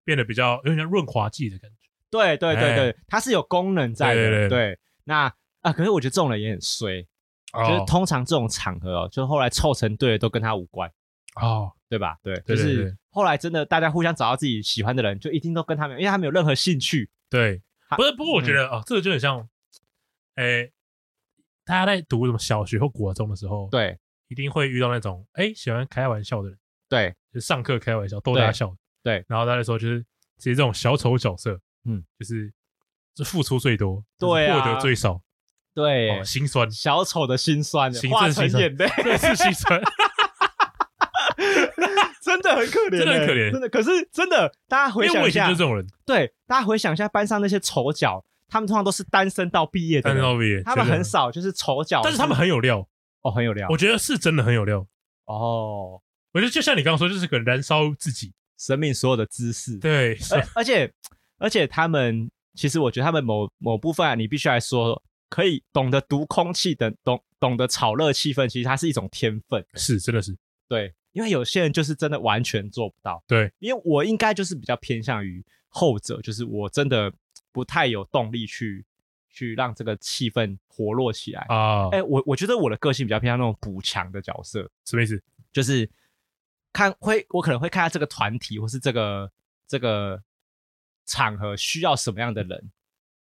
变得比较有点像润滑剂的感觉。对对对对，它是有功能在的。对，那啊，可是我觉得这种人也很衰，就是通常这种场合哦，就后来凑成队的都跟他无关哦，对吧？对，就是后来真的大家互相找到自己喜欢的人，就一定都跟他们，因为他们有任何兴趣。对。不是，不过我觉得啊，这个就很像，诶，大家在读什么小学或国中的时候，对，一定会遇到那种哎喜欢开玩笑的人，对，就上课开玩笑逗大家笑，对，然后大家说就是其实这种小丑角色，嗯，就是是付出最多，对，获得最少，对，心酸，小丑的心酸，化成眼泪，对，是心酸。(laughs) 真的很可怜，真的很可怜，真的。可是真的，大家回想一下，就是这种人。对，大家回想一下班上那些丑角，他们通常都是单身到毕业的，单身到毕业，他们很少就是丑角，但是他们很有料哦，很有料。我觉得是真的很有料哦。我觉得就像你刚刚说，就是可能燃烧自己生命所有的知识。对，而且而且他们其实，我觉得他们某某部分，啊你必须来说，可以懂得读空气的，懂懂得炒热气氛，其实它是一种天分。是，真的是对。因为有些人就是真的完全做不到，对，因为我应该就是比较偏向于后者，就是我真的不太有动力去去让这个气氛活络起来啊。哎、欸，我我觉得我的个性比较偏向那种补强的角色，什么意思？就是看会我可能会看下这个团体或是这个这个场合需要什么样的人。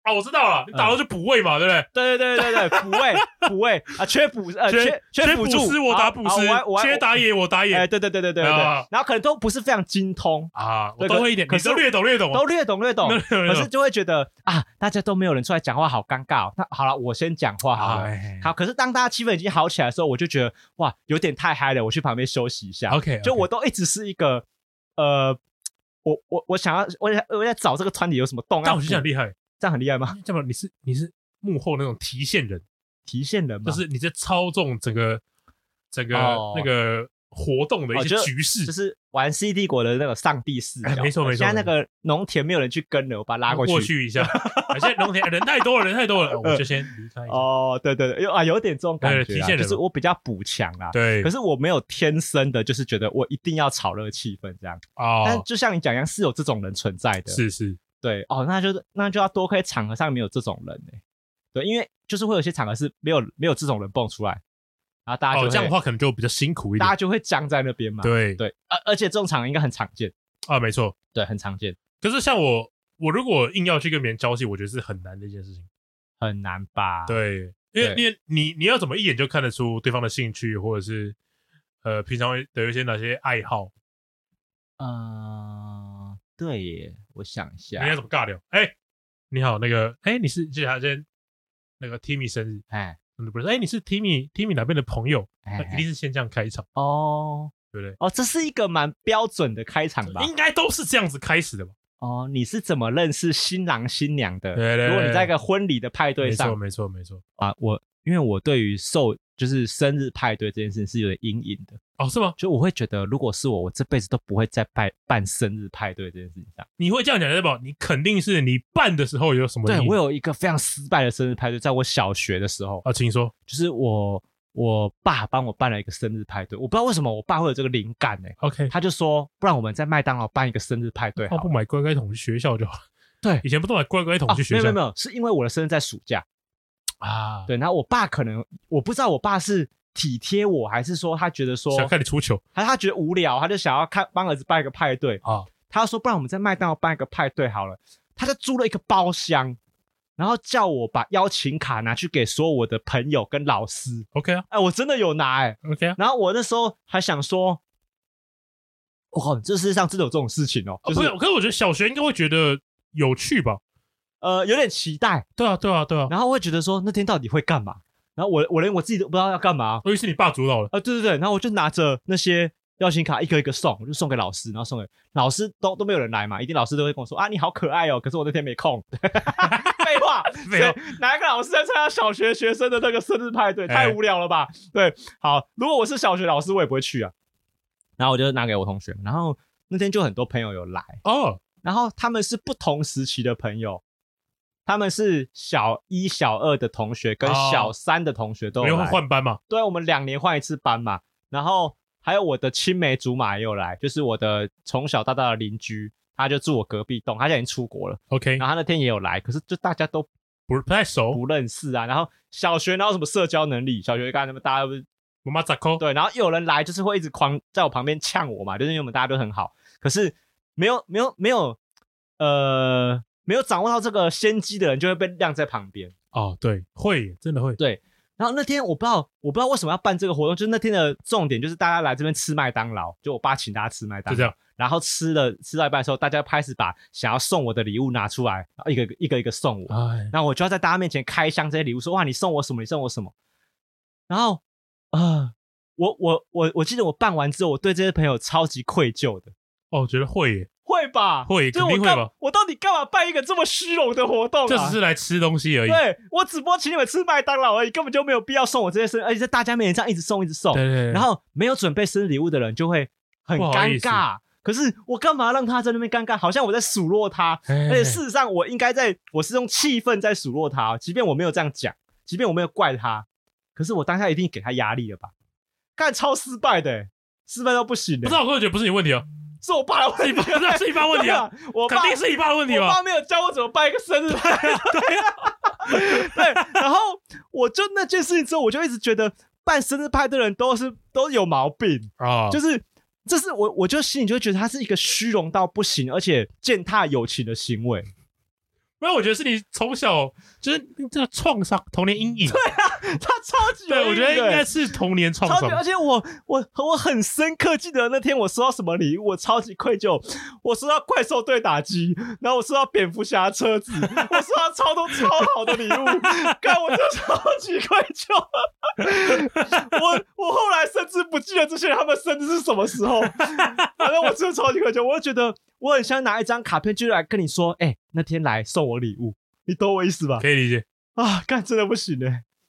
啊，我知道了，你打到就补位嘛，对不对？对对对对对，补位补位啊，缺补呃缺缺辅助，我打补师，缺打野我打野，哎，对对对对对对，然后可能都不是非常精通啊，我都会一点，可是略懂略懂，都略懂 (laughs) 略懂，可是就会觉得啊，大家都没有人出来讲话，好尴尬。那好了，我先讲话好了，好。可是当大家气氛已经好起来的时候，我就觉得哇，有点太嗨了，我去旁边休息一下。OK，就我都一直是一个呃，我我我想要，我我在找这个团体有什么动，但我就想厉害。这样很厉害吗？这么你是你是幕后那种提线人，提线人吗？就是你在操纵整个整个那个活动的一些局势，就是玩 C 帝国的那个上帝视角。没错没错。现在那个农田没有人去跟了，我把他拉过去过去一下。现在农田人太多了，人太多了，我就先离开。哦，对对对，有啊，有点这种感觉，提线人就是我比较补强啦。对，可是我没有天生的，就是觉得我一定要炒热气氛这样。哦，但就像你讲一样，是有这种人存在的。是是。对哦，那就是那就要多亏场合上没有这种人呢。对，因为就是会有些场合是没有没有这种人蹦出来，然后大家就、哦、这样的话可能就比较辛苦一点，大家就会僵在那边嘛。对对，而而且这种场合应该很常见啊，没错，对，很常见。可是像我，我如果硬要去跟别人交际，我觉得是很难的一件事情，很难吧？对，因为因为你你要怎么一眼就看得出对方的兴趣，或者是呃平常会有一些哪些爱好？嗯、呃，对耶。我想一下，你要怎么尬聊？哎，你好，那个，哎，你是接下来今天那个 Timmy 生日，哎，不是，哎，你是 Timmy Timmy 哪边的朋友？一定是先这样开场哦，对不对？哦，这是一个蛮标准的开场吧？应该都是这样子开始的吧？哦，你是怎么认识新郎新娘的？对对，如果你在一个婚礼的派对上，没错没错没错啊，我因为我对于受就是生日派对这件事情是有点阴影的。哦，是吗？就我会觉得，如果是我，我这辈子都不会再办办生日派对这件事情上。你会这样讲对吧？你肯定是你办的时候有什么？对，我有一个非常失败的生日派对，在我小学的时候啊，请说，就是我我爸帮我办了一个生日派对，我不知道为什么我爸会有这个灵感呢、欸。OK，他就说，不然我们在麦当劳办一个生日派对好，他不买乖乖桶去学校就好。对，以前不都买乖乖桶去学校？没有没有，是因为我的生日在暑假啊。对，然后我爸可能我不知道，我爸是。体贴我还是说他觉得说想看你出糗，还是他觉得无聊，他就想要看帮儿子办一个派对啊。他说不然我们在麦当劳办一个派对好了，他就租了一个包厢，然后叫我把邀请卡拿去给所有我的朋友跟老师。OK 啊，哎，我真的有拿哎、欸。OK 啊，然后我那时候还想说，哇，这世界上真的有这种事情哦。就是，哦、可是我觉得小学应该会觉得有趣吧？呃，有点期待。对啊，对啊，对啊。然后我会觉得说那天到底会干嘛？然后我我连我自己都不知道要干嘛，于是你爸主导了啊，对对对，然后我就拿着那些邀请卡一个一个送，我就送给老师，然后送给老师都都没有人来嘛，一定老师都会跟我说啊，你好可爱哦，可是我那天没空，(laughs) 废话，(laughs) 没有哪一个老师在参加小学学生的那个生日派对，太无聊了吧？对，好，如果我是小学老师，我也不会去啊。然后我就拿给我同学，然后那天就很多朋友有来。哦，然后他们是不同时期的朋友。他们是小一、小二的同学，跟小三的同学都有换班嘛？对，我们两年换一次班嘛。然后还有我的青梅竹马也有来，就是我的从小到大的邻居，他就住我隔壁栋，他现在已经出国了。OK，然后他那天也有来，可是就大家都不不太熟，不认识啊。然后小学哪有什么社交能力？小学干什么？大家都不是妈妈咋抠？对，然后有人来就是会一直狂在我旁边呛我嘛，就是因为我们大家都很好，可是没有没有没有呃。没有掌握到这个先机的人，就会被晾在旁边。哦，对，会，真的会。对，然后那天我不知道，我不知道为什么要办这个活动，就是那天的重点就是大家来这边吃麦当劳，就我爸请大家吃麦当劳。就这样。然后吃了吃到一半的时候，大家开始把想要送我的礼物拿出来，然后一个一个一个送我。哎。然后我就要在大家面前开箱这些礼物，说哇，你送我什么？你送我什么？然后啊、呃，我我我我记得我办完之后，我对这些朋友超级愧疚的。哦，我觉得会耶。会吧，会肯定会吧。我到底干嘛办一个这么虚荣的活动啊？就只是来吃东西而已。对，我只不过请你们吃麦当劳而已，根本就没有必要送我这些生日，而且在大家面前这样一直送一直送。对对对。然后没有准备生日礼物的人就会很尴尬。可是我干嘛让他在那边尴尬？好像我在数落他。而且事实上，我应该在，我是用气氛在数落他。即便我没有这样讲，即便我没有怪他，可是我当下一定给他压力了吧？干超失败的，失败到不行的。不是，我个人觉得不是你问题哦。是我爸的问题，不是是你爸问题啊！(laughs) 我肯定是你爸的问题吧？我爸没有教我怎么办一个生日派对，对啊，(laughs) 对。然后我就那件事情之后，我就一直觉得办生日派对的人都是都有毛病啊，就是这是我我就心里就会觉得他是一个虚荣到不行，而且践踏友情的行为。因为我觉得是你从小就是这个创伤童年阴影。对啊，(laughs) 他超级对，我觉得应该是童年创伤。而且我我我很深刻记得那天我收到什么礼物，我超级愧疚。我收到怪兽对打机，然后我收到蝙蝠侠车子，(laughs) 我收到超多超好的礼物，干我就超级愧疚。(laughs) 我我后来甚至不记得这些人他们生日是什么时候，反正我真的超级愧疚。我就觉得。我很想拿一张卡片就来跟你说，哎、欸，那天来送我礼物，你懂我意思吧？可以理解啊，干真的不行呢。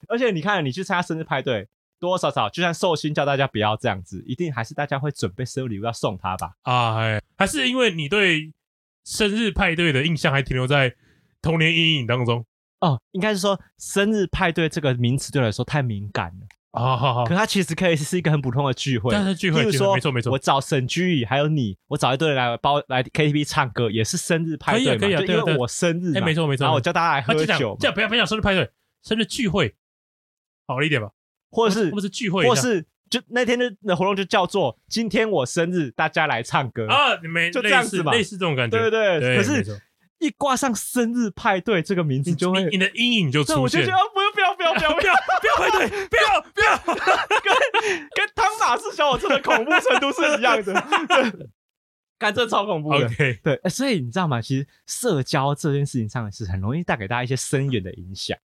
而且你看，你去参加生日派对，多多少少就算寿星叫大家不要这样子，一定还是大家会准备生日礼物要送他吧？啊，哎，还是因为你对生日派对的印象还停留在童年阴影当中？哦，应该是说生日派对这个名词对我来说太敏感了。啊，好好，可它其实可以是一个很普通的聚会，但是聚会，比如说，没错没错，我找沈居宇还有你，我找一堆人来包来 KTV 唱歌，也是生日派对嘛，可以啊，可以因为我生日，哎，没错没错，然后我叫大家来喝酒，这样不要不要生日派对，生日聚会好一点吧，或者是或者是聚会，或是就那天的的活动就叫做今天我生日，大家来唱歌啊，没就这样子嘛，类似这种感觉，对对对，可是。一挂上生日派对这个名字，就会你，你的阴影就出现。我就觉得不要不要不要不要 (laughs) 不要不要派对，不要不要，(laughs) 跟跟汤马士小火车的恐怖程度是一样的。对，(laughs) 干这超恐怖的。对，所以你知道吗？其实社交这件事情上是很容易带给大家一些深远的影响。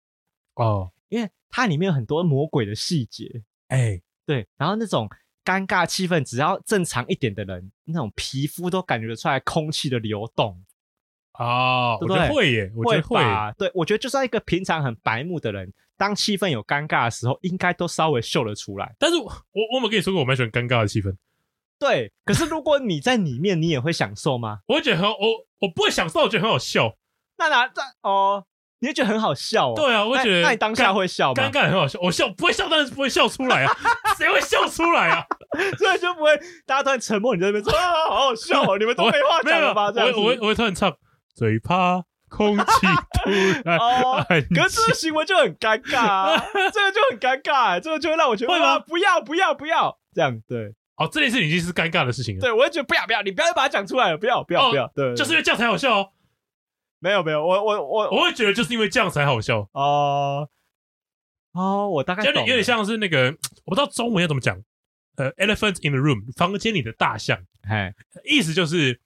哦，因为它里面有很多魔鬼的细节，哎、欸，对，然后那种尴尬气氛，只要正常一点的人，那种皮肤都感觉得出来空气的流动。哦，对对会耶，我觉得会吧。对，我觉得就算一个平常很白目的人，当气氛有尴尬的时候，应该都稍微秀了出来。但是我我我们跟你说过，我蛮喜欢尴尬的气氛。(laughs) 对，可是如果你在里面，你也会享受吗？我会觉得很我我不会享受，我觉得很好笑。那哪在哦？你会觉得很好笑哦？对啊，我会觉得。那你当下会笑吗？尴尬很好笑，我笑不会笑，但是不会笑出来啊！谁会笑出来啊？(laughs) 所以就不会大家突然沉默，你在那边说啊，好好笑哦！你们都没话讲了吧？这样我会我会突然唱，嘴巴空气突然哦，(laughs) 可是这个行为就很尴尬啊，这个就很尴尬，这个就会让我觉得会吗？不要不要不要这样对。哦，这件事已经是尴尬的事情了。对，我会觉得不要不要，你不要再把它讲出来了，不要不要不要。对，就是因为这样才好笑哦。没有没有，我我我我会觉得就是因为这样才好笑哦哦，我大概有点有点像是那个，我不知道中文要怎么讲。呃，elephant in the room，房间里的大象，哎，意思就是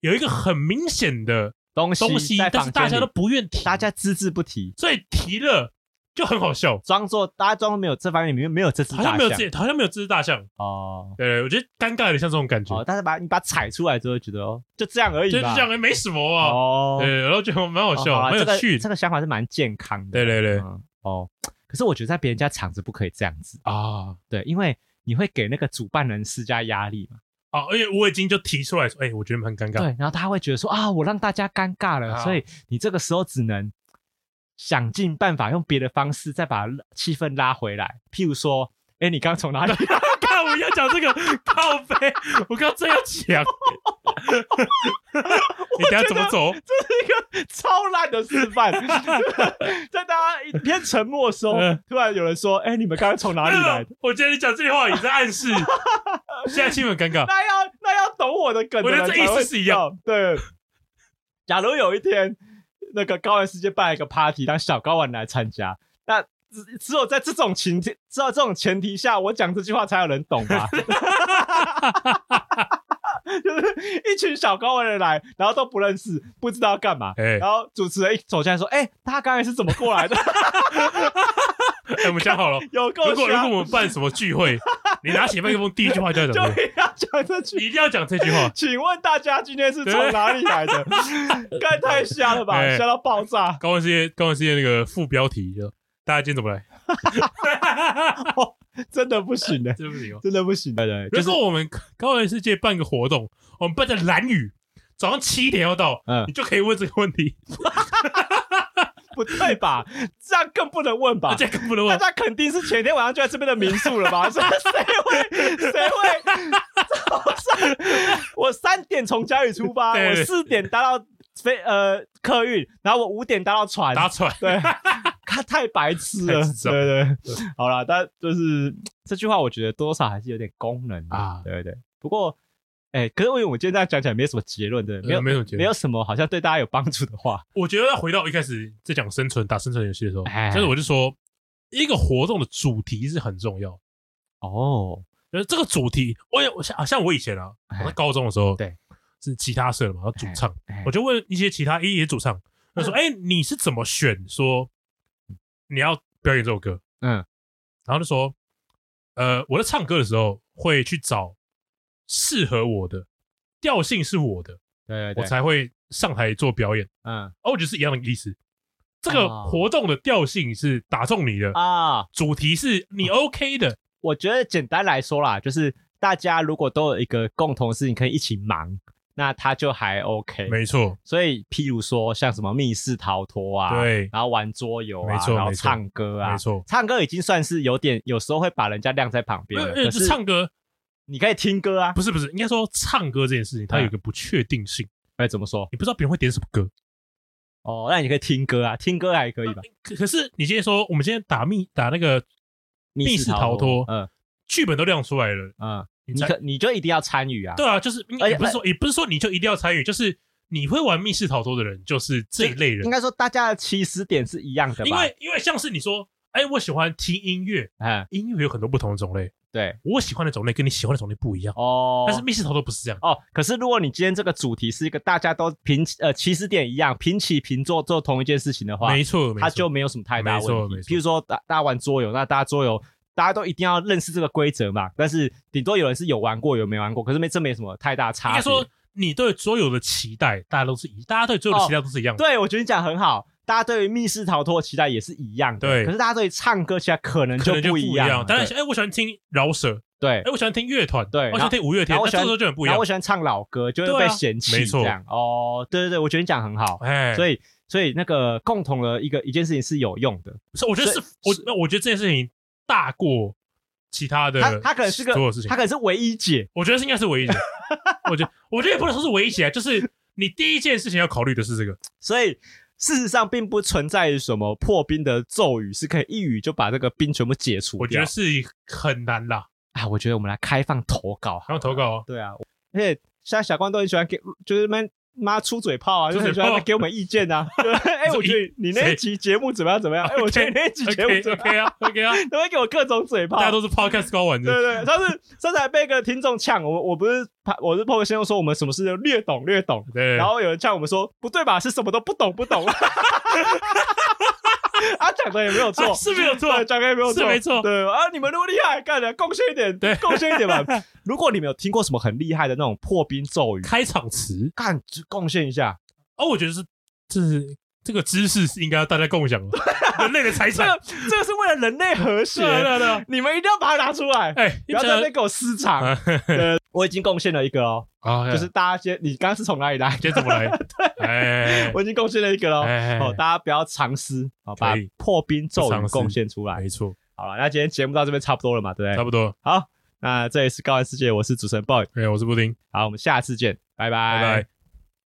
有一个很明显的东西东西，但是大家都不愿提，大家只字不提，所以提了 (laughs) 就很好笑，装作大家装作没有这方面没有没有这只大象，好像没有这好像没有这只大象哦。对，我觉得尴尬的像这种感觉。哦但是把你把踩出来之后，觉得哦，就这样而已，就这样，没什么啊。哦，对，然后觉得蛮好笑，蛮有趣。这个想法是蛮健康的。对对对，哦，可是我觉得在别人家场子不可以这样子啊。对，因为。你会给那个主办人施加压力嘛，啊，而且我已经就提出来说，哎、欸，我觉得蛮尴尬。对，然后他会觉得说啊，我让大家尴尬了，好所以你这个时候只能想尽办法用别的方式再把气氛拉回来。譬如说，哎、欸，你刚从哪里？(laughs) 看我要讲这个靠背，我刚刚正要讲。你等下怎么走？(laughs) 这是一个超烂的示范。在大家一片沉默的时候，突然有人说：“哎，你们刚刚从哪里来的？(laughs) ”我觉得你讲这句话也在暗示，现在气氛尴尬。那要那要懂我的梗，我觉得这意思是一样。对，假如有一天那个高玩世界办一个 party，让小高玩来参加，那只只有在这种情境，只有这种前提下，我讲这句话才有人懂吧？(laughs) 就是一群小高玩人来，然后都不认识，不知道要干嘛。欸、然后主持人一走进来说：“哎、欸，他刚才是怎么过来的？” (laughs) 哎、欸，我们想好了，有够如果如果我们办什么聚会，(laughs) 你拿起麦克风，第一句话就要讲，就要讲这句，一定要讲这句话。请问大家今天是从哪里来的？(laughs) 该太瞎了吧，瞎、欸、到爆炸！高玩世界，高玩世界那个副标题就大家今天怎么来？真的不行的，真的不行，(laughs) 真的不行。对对，如果我们高玩世界办个活动，我们办在蓝雨，早上七点要到，嗯，你就可以问这个问题。不对吧？这样更不能问吧？这样更不能问。大家肯定是前天晚上就在这边的民宿了吧？谁会？谁会？早上我三点从家里出发，我四点搭到飞呃客运，然后我五点搭到船，搭船。对。他太白痴了，对对，好了，但就是这句话，我觉得多少还是有点功能啊，对对对。不过，哎，可是因为我今天这样讲起来没什么结论的，没有没有没有什么好像对大家有帮助的话。我觉得要回到一开始在讲生存打生存游戏的时候，就是我就说一个活动的主题是很重要哦。就是这个主题，我也我像像我以前啊，我在高中的时候，对，是吉他社的嘛，要主唱，我就问一些其他一些主唱，他说：“哎，你是怎么选说？”你要表演这首歌，嗯，然后就说，呃，我在唱歌的时候会去找适合我的调性是我的，对，我才会上台做表演，嗯，哦，我觉得是一样的意思。这个活动的调性是打中你的啊，主题是你 OK 的。我觉得简单来说啦，就是大家如果都有一个共同事情可以一起忙。那他就还 OK，没错。所以，譬如说像什么密室逃脱啊，对，然后玩桌游啊，没错，然后唱歌啊，没错，唱歌已经算是有点，有时候会把人家晾在旁边了。可是唱歌，你可以听歌啊，不是不是，应该说唱歌这件事情，它有一个不确定性。哎，怎么说？你不知道别人会点什么歌。哦，那你可以听歌啊，听歌还可以吧？可可是你今天说，我们今天打密打那个密室逃脱，嗯，剧本都亮出来了，嗯。你可你就一定要参与啊？对啊，就是也不是说也不是说你就一定要参与，就是你会玩密室逃脱的人，就是这一类人。应该说大家的起始点是一样的吧？因为因为像是你说哎，我喜欢听音乐，哎，音乐有很多不同的种类。对，我喜欢的种类跟你喜欢的种类不一样哦。但是密室逃脱不是这样哦。可是如果你今天这个主题是一个大家都平呃起始点一样，平起平坐做同一件事情的话，没错，它就没有什么太大问题。没错，没错。譬如说大大家玩桌游，那大家桌游大家都一定要认识这个规则嘛。但是顶多有人是有玩过，有没玩过，可是没这没什么太大差别。应该说你对桌游的期待，大家都是一，大家对桌游的期待都是一样的。对，我觉得你讲很好。大家对于密室逃脱的期待也是一样的，对。可是大家对于唱歌期待可能就不一样。当然，哎，我喜欢听饶舌，对。哎，我喜欢听乐团，对。我喜欢听五月天，我喜欢就很不一样。我喜欢唱老歌，就会被嫌弃，没错。这样哦，对对对，我觉得你讲很好，哎。所以，所以那个共同的一个一件事情是有用的。是，我觉得是，我那我觉得这件事情大过其他的，他他可能是个所有事情，他可能是唯一解。我觉得是应该是唯一解。我觉得，我觉得也不能说是唯一解，就是你第一件事情要考虑的是这个，(laughs) 所以。事实上，并不存在什么破冰的咒语是可以一语就把这个冰全部解除。我觉得是很难啦。啊，我觉得我们来开放投稿，开放投稿哦。对啊，而且现在小光都很喜欢给，就是们。妈出嘴炮啊，就很喜欢给我们意见呐。(laughs) 哎，我觉得你那一集节目怎么样？怎么样？哎，我觉得你那一集节目怎么样啊？OK 啊，(laughs) 都会给我各种嘴炮。大家都是 Podcast 高玩的。对对，上次上次还被一个听众呛我，我不是我是 Podcast 先生说我们什么事都略懂略懂。对。然后有人呛我们说不对吧？是什么都不懂不懂。(laughs) 啊，讲的也没有错，是没有错，讲的也没有错，没错。对啊，你们那么厉害，干的贡献一点，对，贡献一点吧。(laughs) 如果你们有听过什么很厉害的那种破冰咒语、开场词，干贡献一下。哦，我觉得是，这是这个知识是应该要大家共享的，人类的财产。这个这个是为了人类和谐，对对对，你们一定要把它拿出来。哎，不要在那边给我私藏。呃，我已经贡献了一个哦，就是大家先，你刚刚是从哪里来？先怎么来？对，(laughs) 我已经贡献了一个喽。哦，大家不要藏私，好，把破冰咒语贡献出来。没错。好了，那今天节目到这边差不多了嘛，对不对？差不多。好，那这里是高玩世界，我是主持人 boy，哎，我是布丁。好，我们下次见，拜拜。拜拜。